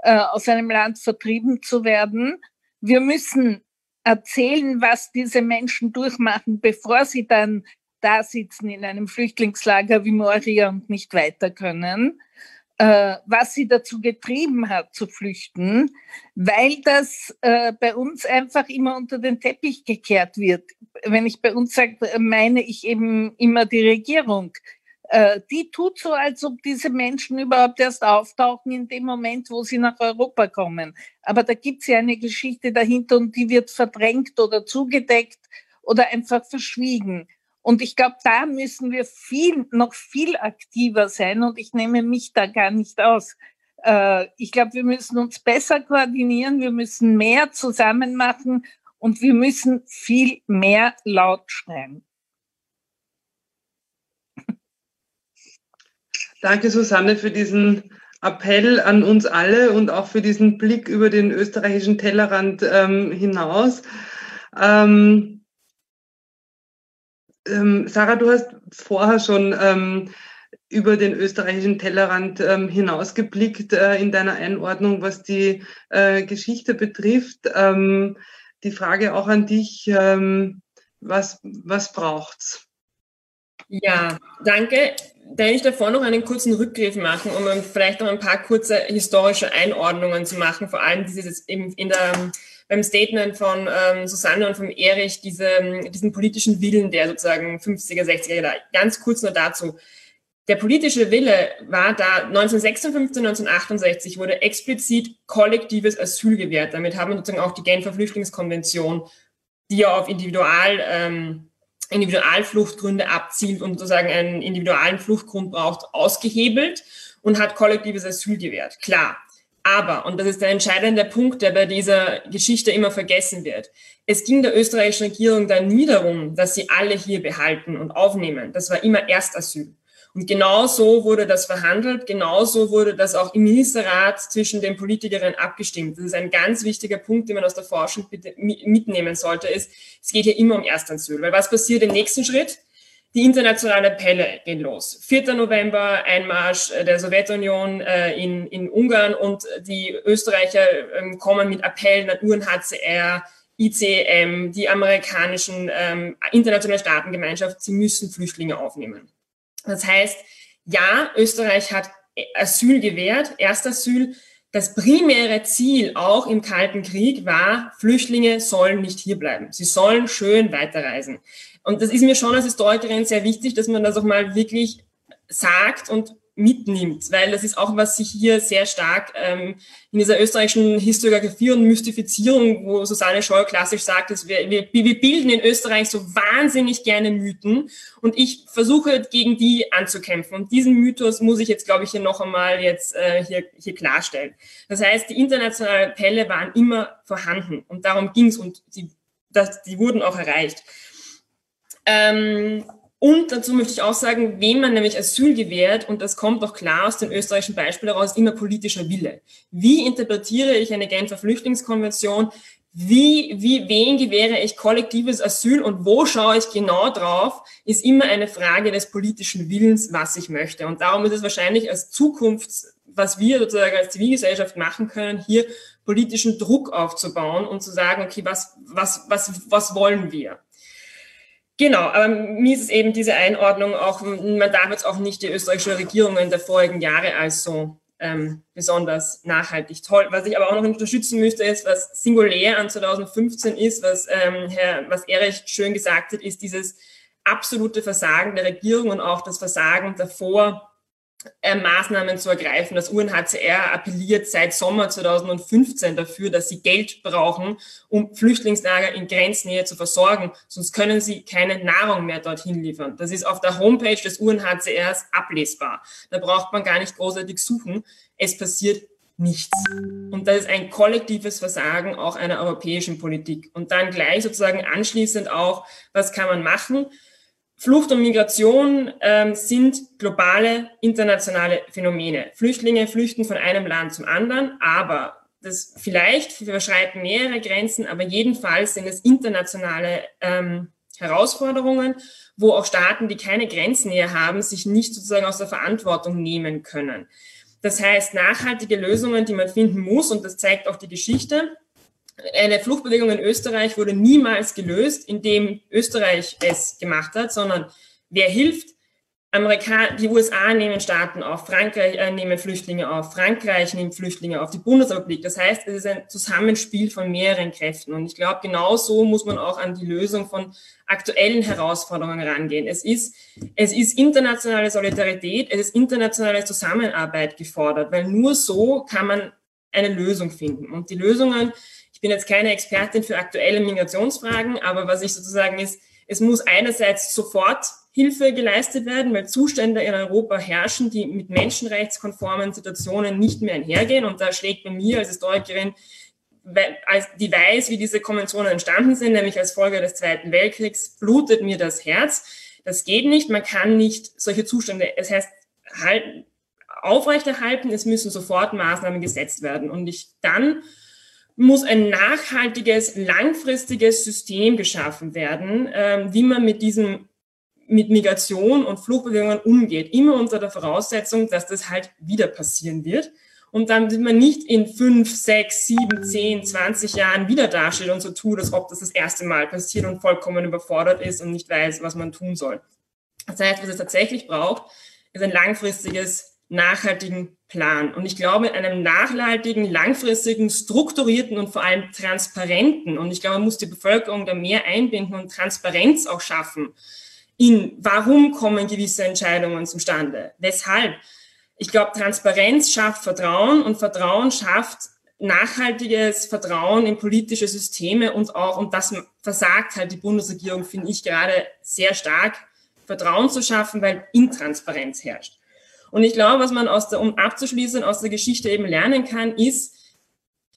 äh, aus einem Land vertrieben zu werden. Wir müssen erzählen, was diese Menschen durchmachen, bevor sie dann da sitzen in einem Flüchtlingslager wie Moria und nicht weiter können, was sie dazu getrieben hat zu flüchten, weil das äh, bei uns einfach immer unter den Teppich gekehrt wird. Wenn ich bei uns sage, meine ich eben immer die Regierung, äh, die tut so, als ob diese Menschen überhaupt erst auftauchen in dem Moment, wo sie nach Europa kommen. Aber da gibt es ja eine Geschichte dahinter und die wird verdrängt oder zugedeckt oder einfach verschwiegen. Und ich glaube, da müssen wir viel, noch viel aktiver sein und ich nehme mich da gar nicht aus. Äh, ich glaube, wir müssen uns besser koordinieren, wir müssen mehr zusammen machen und wir müssen viel mehr laut schreien.
Danke, Susanne, für diesen Appell an uns alle und auch für diesen Blick über den österreichischen Tellerrand ähm, hinaus. Ähm, ähm, Sarah, du hast vorher schon ähm, über den österreichischen Tellerrand ähm, hinausgeblickt äh, in deiner Einordnung, was die äh, Geschichte betrifft. Ähm, die Frage auch an dich, was, was braucht's?
Ja, danke. Da ich davor noch einen kurzen Rückgriff machen, um vielleicht noch ein paar kurze historische Einordnungen zu machen, vor allem dieses eben in der, beim Statement von ähm, Susanne und von Erich, diese, diesen politischen Willen der sozusagen 50er, 60er Jahre. Ganz kurz nur dazu. Der politische Wille war da 1956, 1968 wurde explizit kollektives Asyl gewährt. Damit haben wir sozusagen auch die Genfer Flüchtlingskonvention, die ja auf Individual ähm, Individualfluchtgründe abzielt und sozusagen einen individualen Fluchtgrund braucht, ausgehebelt und hat kollektives Asyl gewährt. Klar. Aber, und das ist der entscheidende Punkt, der bei dieser Geschichte immer vergessen wird, es ging der österreichischen Regierung dann nie darum, dass sie alle hier behalten und aufnehmen. Das war immer Erstasyl. Und genau so wurde das verhandelt, genau so wurde das auch im Ministerrat zwischen den Politikerinnen abgestimmt. Das ist ein ganz wichtiger Punkt, den man aus der Forschung mitnehmen sollte, ist, es geht hier immer um Erstasyl. Weil was passiert im nächsten Schritt? Die internationale Appelle gehen los. 4. November, Einmarsch der Sowjetunion äh, in, in Ungarn und die Österreicher ähm, kommen mit Appellen an UNHCR, ICM, die amerikanischen ähm, internationale Staatengemeinschaft, sie müssen Flüchtlinge aufnehmen. Das heißt, ja, Österreich hat Asyl gewährt, Erstasyl. Das primäre Ziel auch im Kalten Krieg war, Flüchtlinge sollen nicht hierbleiben. Sie sollen schön weiterreisen. Und das ist mir schon als Historikerin sehr wichtig, dass man das auch mal wirklich sagt und mitnimmt, weil das ist auch, was sich hier sehr stark ähm, in dieser österreichischen Historiografie und Mystifizierung, wo Susanne Scholl klassisch sagt, dass wir, wir, wir bilden in Österreich so wahnsinnig gerne Mythen und ich versuche gegen die anzukämpfen. Und diesen Mythos muss ich jetzt, glaube ich, hier noch einmal jetzt äh, hier, hier klarstellen. Das heißt, die internationalen Appelle waren immer vorhanden und darum ging es und die, das, die wurden auch erreicht. Ähm, und dazu möchte ich auch sagen, wem man nämlich Asyl gewährt, und das kommt doch klar aus dem österreichischen Beispiel heraus, immer politischer Wille. Wie interpretiere ich eine Genfer Flüchtlingskonvention? Wie, wie, wen gewähre ich kollektives Asyl und wo schaue ich genau drauf, ist immer eine Frage des politischen Willens, was ich möchte. Und darum ist es wahrscheinlich als Zukunft, was wir sozusagen als Zivilgesellschaft machen können, hier politischen Druck aufzubauen und zu sagen, okay, was, was, was, was wollen wir? Genau, aber mir ist es eben diese Einordnung auch, man darf jetzt auch nicht die österreichische Regierung in der vorigen Jahre als so ähm, besonders nachhaltig toll. Was ich aber auch noch unterstützen müsste, ist, was singulär an 2015 ist, was ähm, Herr, was Erich schön gesagt hat, ist dieses absolute Versagen der Regierung und auch das Versagen davor, Maßnahmen zu ergreifen. Das UNHCR appelliert seit Sommer 2015 dafür, dass sie Geld brauchen, um Flüchtlingslager in Grenznähe zu versorgen. Sonst können sie keine Nahrung mehr dorthin liefern. Das ist auf der Homepage des UNHCRs ablesbar. Da braucht man gar nicht großartig suchen. Es passiert nichts. Und das ist ein kollektives Versagen auch einer europäischen Politik. Und dann gleich sozusagen anschließend auch, was kann man machen? Flucht und Migration ähm, sind globale, internationale Phänomene. Flüchtlinge flüchten von einem Land zum anderen, aber das vielleicht überschreiten mehrere Grenzen, aber jedenfalls sind es internationale ähm, Herausforderungen, wo auch Staaten, die keine Grenznähe haben, sich nicht sozusagen aus der Verantwortung nehmen können. Das heißt, nachhaltige Lösungen, die man finden muss, und das zeigt auch die Geschichte, eine Fluchtbewegung in Österreich wurde niemals gelöst, indem Österreich es gemacht hat, sondern wer hilft? Amerika die USA nehmen Staaten auf, Frankreich äh, nehmen Flüchtlinge auf, Frankreich nimmt Flüchtlinge auf, die Bundesrepublik. Das heißt, es ist ein Zusammenspiel von mehreren Kräften. Und ich glaube, genau so muss man auch an die Lösung von aktuellen Herausforderungen rangehen. Es ist, es ist internationale Solidarität, es ist internationale Zusammenarbeit gefordert, weil nur so kann man eine Lösung finden. Und die Lösungen, ich bin jetzt keine Expertin für aktuelle Migrationsfragen, aber was ich sozusagen ist, es muss einerseits sofort Hilfe geleistet werden, weil Zustände in Europa herrschen, die mit menschenrechtskonformen Situationen nicht mehr einhergehen. Und da schlägt bei mir als Historikerin, die weiß, wie diese Konventionen entstanden sind, nämlich als Folge des Zweiten Weltkriegs, blutet mir das Herz. Das geht nicht. Man kann nicht solche Zustände, es heißt, halten, aufrechterhalten, es müssen sofort Maßnahmen gesetzt werden. Und ich dann muss ein nachhaltiges, langfristiges System geschaffen werden, ähm, wie man mit diesem mit Migration und Fluchtbewegungen umgeht, immer unter der Voraussetzung, dass das halt wieder passieren wird. Und dann wird man nicht in fünf, sechs, sieben, zehn, zwanzig Jahren wieder dasteht und so tut, als ob das das erste Mal passiert und vollkommen überfordert ist und nicht weiß, was man tun soll. Das heißt, was es tatsächlich braucht, ist ein langfristiges nachhaltigen Plan. Und ich glaube, in einem nachhaltigen, langfristigen, strukturierten und vor allem transparenten, und ich glaube, man muss die Bevölkerung da mehr einbinden und Transparenz auch schaffen, in warum kommen gewisse Entscheidungen zustande, weshalb. Ich glaube, Transparenz schafft Vertrauen und Vertrauen schafft nachhaltiges Vertrauen in politische Systeme und auch, und das versagt halt die Bundesregierung, finde ich gerade sehr stark, Vertrauen zu schaffen, weil Intransparenz herrscht. Und ich glaube, was man aus der, um abzuschließen, aus der Geschichte eben lernen kann, ist,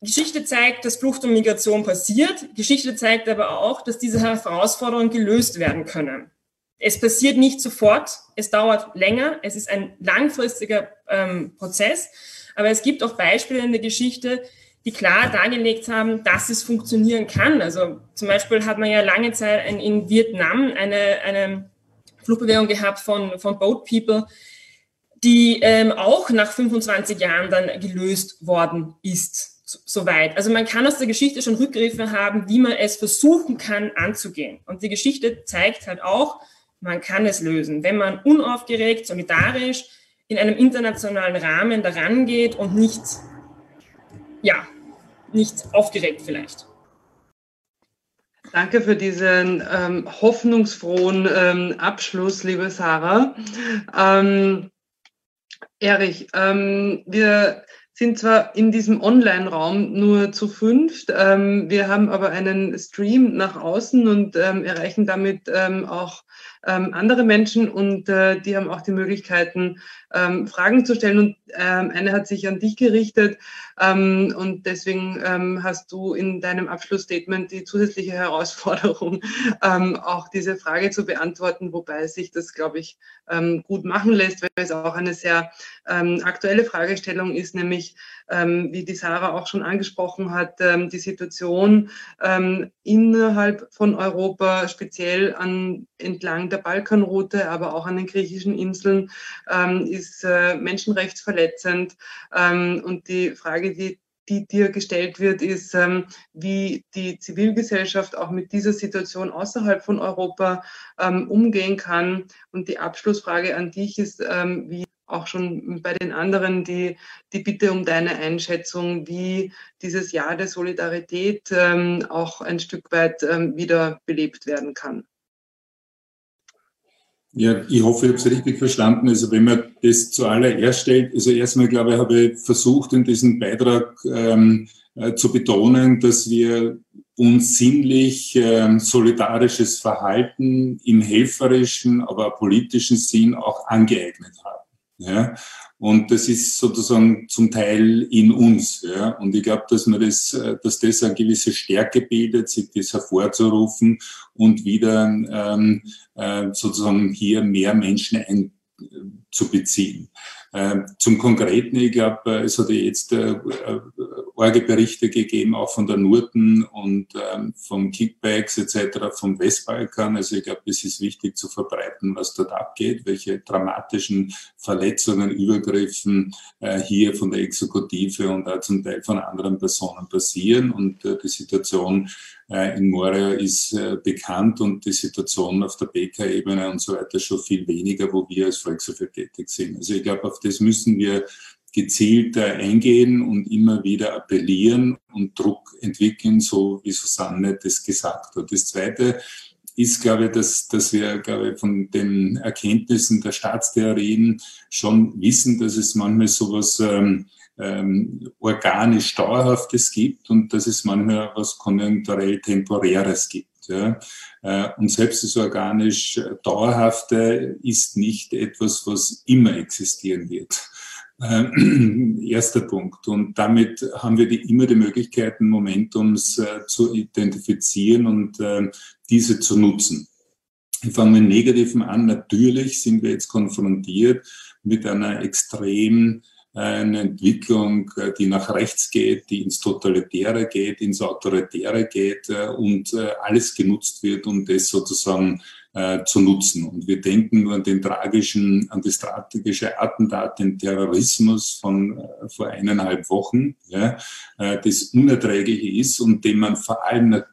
Geschichte zeigt, dass Flucht und Migration passiert. Geschichte zeigt aber auch, dass diese Herausforderungen gelöst werden können. Es passiert nicht sofort, es dauert länger, es ist ein langfristiger ähm, Prozess, aber es gibt auch Beispiele in der Geschichte, die klar dargelegt haben, dass es funktionieren kann. Also zum Beispiel hat man ja lange Zeit in, Vietnam eine, eine Fluchtbewegung gehabt von, von Boat People, die ähm, auch nach 25 Jahren dann gelöst worden ist. Soweit. Also man kann aus der Geschichte schon Rückgriffe haben, wie man es versuchen kann anzugehen. Und die Geschichte zeigt halt auch, man kann es lösen, wenn man unaufgeregt, solidarisch in einem internationalen Rahmen daran geht und nicht, ja, nicht aufgeregt vielleicht.
Danke für diesen ähm, hoffnungsfrohen ähm, Abschluss, liebe Sarah. Ähm, Erich, ähm, wir sind zwar in diesem Online-Raum nur zu fünft, ähm, wir haben aber einen Stream nach außen und ähm, erreichen damit ähm, auch ähm, andere Menschen und äh, die haben auch die Möglichkeiten, ähm, Fragen zu stellen. Und ähm, eine hat sich an dich gerichtet ähm, und deswegen ähm, hast du in deinem Abschlussstatement die zusätzliche Herausforderung, (laughs) ähm, auch diese Frage zu beantworten, wobei sich das, glaube ich, ähm, gut machen lässt, weil es auch eine sehr ähm, aktuelle Fragestellung ist, nämlich ähm, wie die Sarah auch schon angesprochen hat, ähm, die Situation ähm, innerhalb von Europa, speziell an, entlang der Balkanroute, aber auch an den griechischen Inseln, ähm, ist äh, menschenrechtsverletzend. Ähm, und die Frage, die die dir gestellt wird, ist, ähm, wie die Zivilgesellschaft auch mit dieser Situation außerhalb von Europa ähm, umgehen kann. Und die Abschlussfrage an dich ist, ähm, wie auch schon bei den anderen die, die Bitte um deine Einschätzung, wie dieses Jahr der Solidarität ähm, auch ein Stück weit ähm, wieder belebt werden kann.
Ja, ich hoffe, ich habe es richtig verstanden. Also wenn man das zuallererst stellt, also erstmal glaube ich, habe ich versucht in diesem Beitrag ähm, äh, zu betonen, dass wir uns sinnlich ähm, solidarisches Verhalten im helferischen, aber politischen Sinn auch angeeignet haben. Ja? Und das ist sozusagen zum Teil in uns. Ja? Und ich glaube, dass man das, äh, dass das eine gewisse Stärke bildet, sich das hervorzurufen und wieder ähm, äh, sozusagen hier mehr Menschen einzubeziehen. Äh, zum Konkreten, ich glaube, äh, es hat ja jetzt Orgeberichte gegeben, auch von der Nurten und ähm, vom Kickbacks etc. vom Westbalkan. Also ich glaube, es ist wichtig zu verbreiten, was dort abgeht, welche dramatischen Verletzungen, Übergriffen äh, hier von der Exekutive und auch zum Teil von anderen Personen passieren. Und äh, die Situation äh, in Moria ist äh, bekannt und die Situation auf der BK-Ebene und so weiter schon viel weniger, wo wir als Volkshilfe tätig sind. Also ich glaube, auf das müssen wir gezielt eingehen und immer wieder appellieren und Druck entwickeln, so wie Susanne das gesagt hat. Das Zweite ist, glaube ich, dass, dass wir, glaube ich, von den Erkenntnissen der Staatstheorien schon wissen, dass es manchmal sowas ähm, ähm, organisch Dauerhaftes gibt und dass es manchmal was konjunkturell Temporäres gibt. Ja. Äh, und selbst das organisch Dauerhafte ist nicht etwas, was immer existieren wird. Äh, (clears throat) erster Punkt. Und damit haben wir die, immer die Möglichkeiten, Momentums äh, zu identifizieren und äh, diese zu nutzen. Ich fange mit Negativen an. Natürlich sind wir jetzt konfrontiert mit einer extrem äh, eine Entwicklung, äh, die nach rechts geht, die ins Totalitäre geht, ins Autoritäre geht und alles genutzt wird, um das sozusagen äh, zu nutzen. Und wir denken nur an den tragischen, an das strategische Attentat, den Terrorismus von äh, vor eineinhalb Wochen, ja, äh, das unerträglich ist und dem man vor allem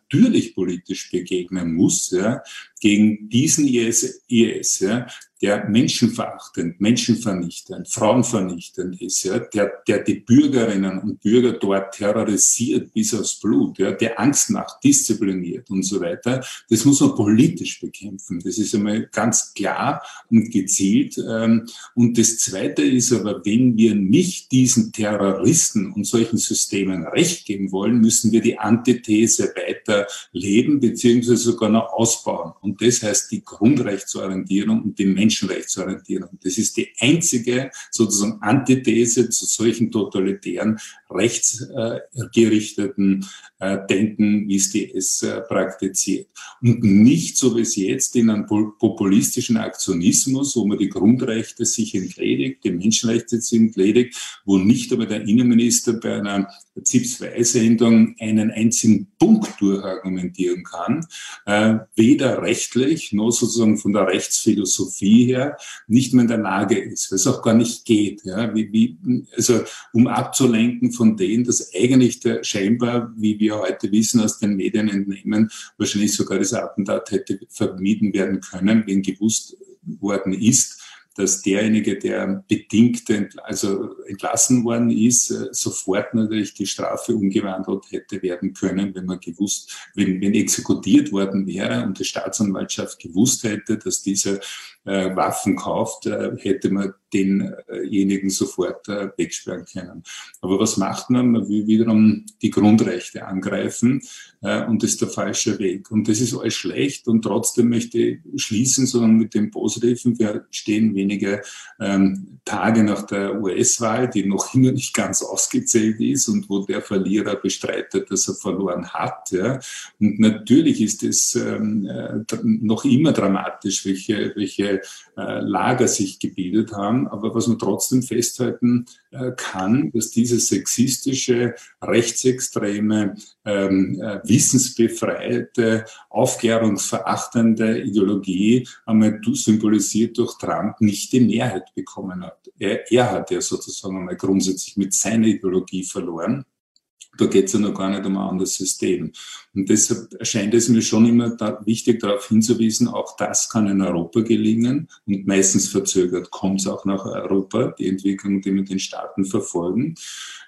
politisch begegnen muss, ja, gegen diesen IS, IS ja, der menschenverachtend, menschenvernichtend, frauenvernichtend ist, ja, der, der die Bürgerinnen und Bürger dort terrorisiert bis aufs Blut, ja, der Angst macht, diszipliniert und so weiter, das muss man politisch bekämpfen. Das ist einmal ganz klar und gezielt. Ähm, und das Zweite ist aber, wenn wir nicht diesen Terroristen und solchen Systemen Recht geben wollen, müssen wir die Antithese weiter leben, beziehungsweise sogar noch ausbauen. Und das heißt die Grundrechtsorientierung und die Menschenrechtsorientierung. Das ist die einzige sozusagen Antithese zu solchen totalitären, rechtsgerichteten äh, Denken, wie es die S äh, praktiziert. Und nicht so wie es jetzt in einem populistischen Aktionismus, wo man die Grundrechte sich entledigt, die Menschenrechte sind entledigt, wo nicht aber der Innenminister bei einer ZIPS-2-Sendung einen einzigen Punkt durchargumentieren kann, äh, weder rechtlich noch sozusagen von der Rechtsphilosophie her nicht mehr in der Lage ist, weil es auch gar nicht geht. Ja? Wie, wie, also um abzulenken von denen, dass eigentlich der scheinbar, wie wir heute wissen, aus den Medien entnehmen, wahrscheinlich sogar das Attentat hätte vermieden werden können, wenn gewusst worden ist, dass derjenige, der bedingt also entlassen worden ist, äh, sofort natürlich die Strafe umgewandelt hätte werden können, wenn man gewusst, wenn, wenn exekutiert worden wäre und die Staatsanwaltschaft gewusst hätte, dass dieser äh, Waffen kauft, äh, hätte man denjenigen sofort äh, wegsperren können. Aber was macht man? Man will wiederum die Grundrechte angreifen äh, und das ist der falsche Weg. Und das ist alles schlecht und trotzdem möchte ich schließen, sondern mit dem Positiven. Wir stehen wenige ähm, Tage nach der US-Wahl, die noch immer nicht ganz ausgezählt ist und wo der Verlierer bestreitet, dass er verloren hat. Und natürlich ist es ähm, äh, noch immer dramatisch, welche, welche Lager sich gebildet haben. Aber was man trotzdem festhalten äh, kann, dass diese sexistische, rechtsextreme, ähm, äh, wissensbefreite, aufklärungsverachtende Ideologie einmal symbolisiert durch Trump nicht die Mehrheit bekommen hat. Er, er hat ja sozusagen einmal grundsätzlich mit seiner Ideologie verloren. Da geht es ja noch gar nicht um ein anderes System. Und deshalb erscheint es mir schon immer da wichtig, darauf hinzuwiesen, auch das kann in Europa gelingen. Und meistens verzögert kommt es auch nach Europa, die Entwicklung, die wir den Staaten verfolgen.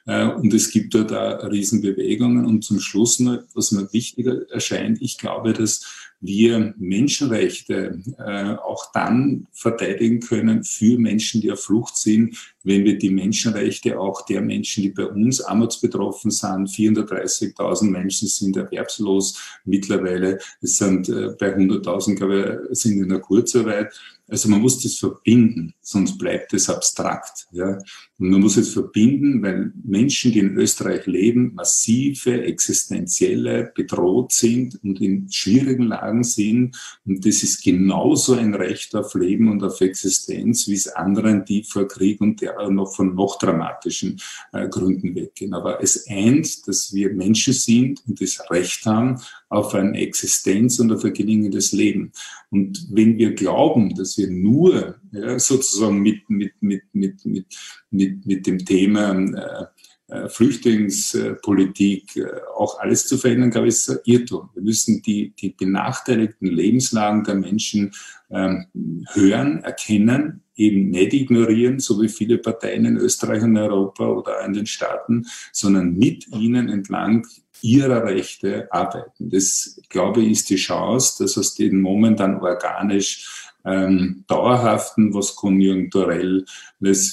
Äh, und es gibt dort auch Riesenbewegungen. Und zum Schluss noch, was mir wichtiger erscheint, ich glaube, dass wir Menschenrechte äh, auch dann verteidigen können für Menschen, die auf Flucht sind, wenn wir die Menschenrechte auch der Menschen, die bei uns armutsbetroffen sind, 430.000 Menschen sind erwerbslos mittlerweile, es sind äh, bei 100.000, glaube ich, sind in der Kurzarbeit. Also man muss das verbinden, sonst bleibt es abstrakt. Ja. Und man muss es verbinden, weil Menschen, die in Österreich leben, massive, existenzielle, bedroht sind und in schwierigen Lagen sind. Und das ist genauso ein Recht auf Leben und auf Existenz, wie es anderen, die vor Krieg und Terror noch von noch dramatischen äh, Gründen weggehen. Aber es eint, dass wir Menschen sind und das Recht haben auf eine Existenz und auf ein gelingendes Leben. Und wenn wir glauben, dass wir nur ja, sozusagen mit, mit, mit, mit, mit, mit, mit dem Thema äh, äh Flüchtlingspolitik äh, auch alles zu verändern, glaube ich, ist ein Irrtum. Wir müssen die, die benachteiligten Lebenslagen der Menschen ähm, hören, erkennen, eben nicht ignorieren, so wie viele Parteien in Österreich und Europa oder in den Staaten, sondern mit ihnen entlang ihrer Rechte arbeiten. Das, glaube ich, ist die Chance, dass aus den momentan organisch ähm, dauerhaften, was konjunkturelles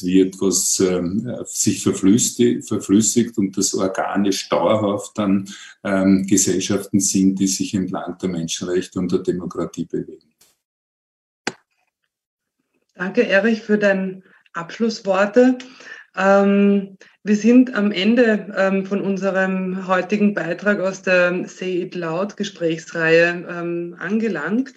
wird, was ähm, sich verflüssigt, und das organisch dauerhaft dann ähm, Gesellschaften sind, die sich entlang der Menschenrechte und der Demokratie bewegen.
Danke, Erich, für deine Abschlussworte. Ähm, wir sind am Ende ähm, von unserem heutigen Beitrag aus der Say It Loud Gesprächsreihe ähm, angelangt.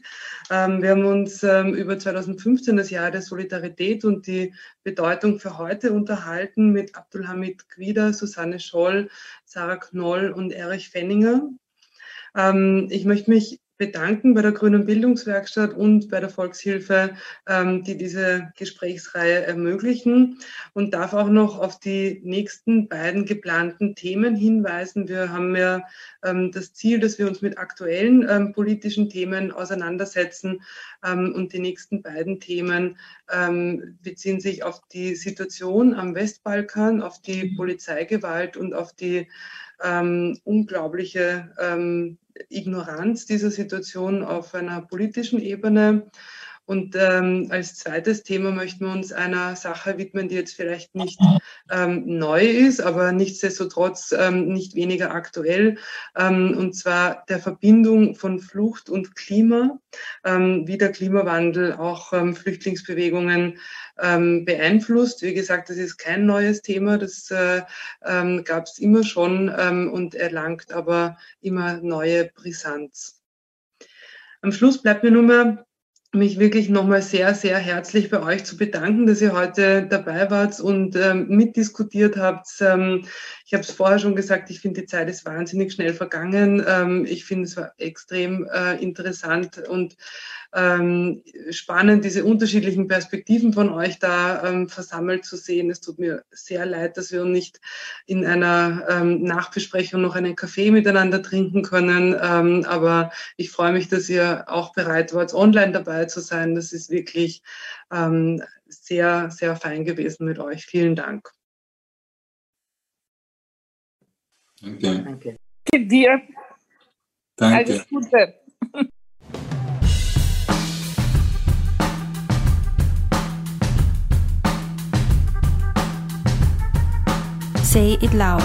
Ähm, wir haben uns ähm, über 2015 das Jahr der Solidarität und die Bedeutung für heute unterhalten mit Abdulhamid Gwider, Susanne Scholl, Sarah Knoll und Erich Fenninger. Ähm, ich möchte mich bedanken bei der Grünen Bildungswerkstatt und bei der Volkshilfe, ähm, die diese Gesprächsreihe ermöglichen und darf auch noch auf die nächsten beiden geplanten Themen hinweisen. Wir haben ja ähm, das Ziel, dass wir uns mit aktuellen ähm, politischen Themen auseinandersetzen und die nächsten beiden Themen beziehen sich auf die Situation am Westbalkan, auf die mhm. Polizeigewalt und auf die ähm, unglaubliche ähm, Ignoranz dieser Situation auf einer politischen Ebene. Und ähm, als zweites Thema möchten wir uns einer Sache widmen, die jetzt vielleicht nicht ähm, neu ist, aber nichtsdestotrotz ähm, nicht weniger aktuell, ähm, und zwar der Verbindung von Flucht und Klima, ähm, wie der Klimawandel auch ähm, Flüchtlingsbewegungen ähm, beeinflusst. Wie gesagt, das ist kein neues Thema, das äh, ähm, gab es immer schon ähm, und erlangt aber immer neue Brisanz. Am Schluss bleibt mir nur mehr mich wirklich nochmal sehr, sehr herzlich bei euch zu bedanken, dass ihr heute dabei wart und ähm, mitdiskutiert habt. Ähm, Ich habe es vorher schon gesagt, ich finde, die Zeit ist wahnsinnig schnell vergangen. Ähm, ich finde es war extrem äh, interessant und ähm, spannend, diese unterschiedlichen Perspektiven von euch da ähm, versammelt zu sehen. Es tut mir sehr leid, dass wir nicht in einer ähm, Nachbesprechung noch einen Kaffee miteinander trinken können. Ähm, aber ich freue mich, dass ihr auch bereit wart, online dabei zu sein. Das ist wirklich ähm, sehr, sehr fein gewesen mit euch. Vielen Dank.
Danke. Danke.
dir.
Danke.
Alles Gute.
Say It Loud.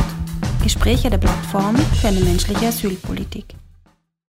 Gespräche der Plattform für eine menschliche Asylpolitik.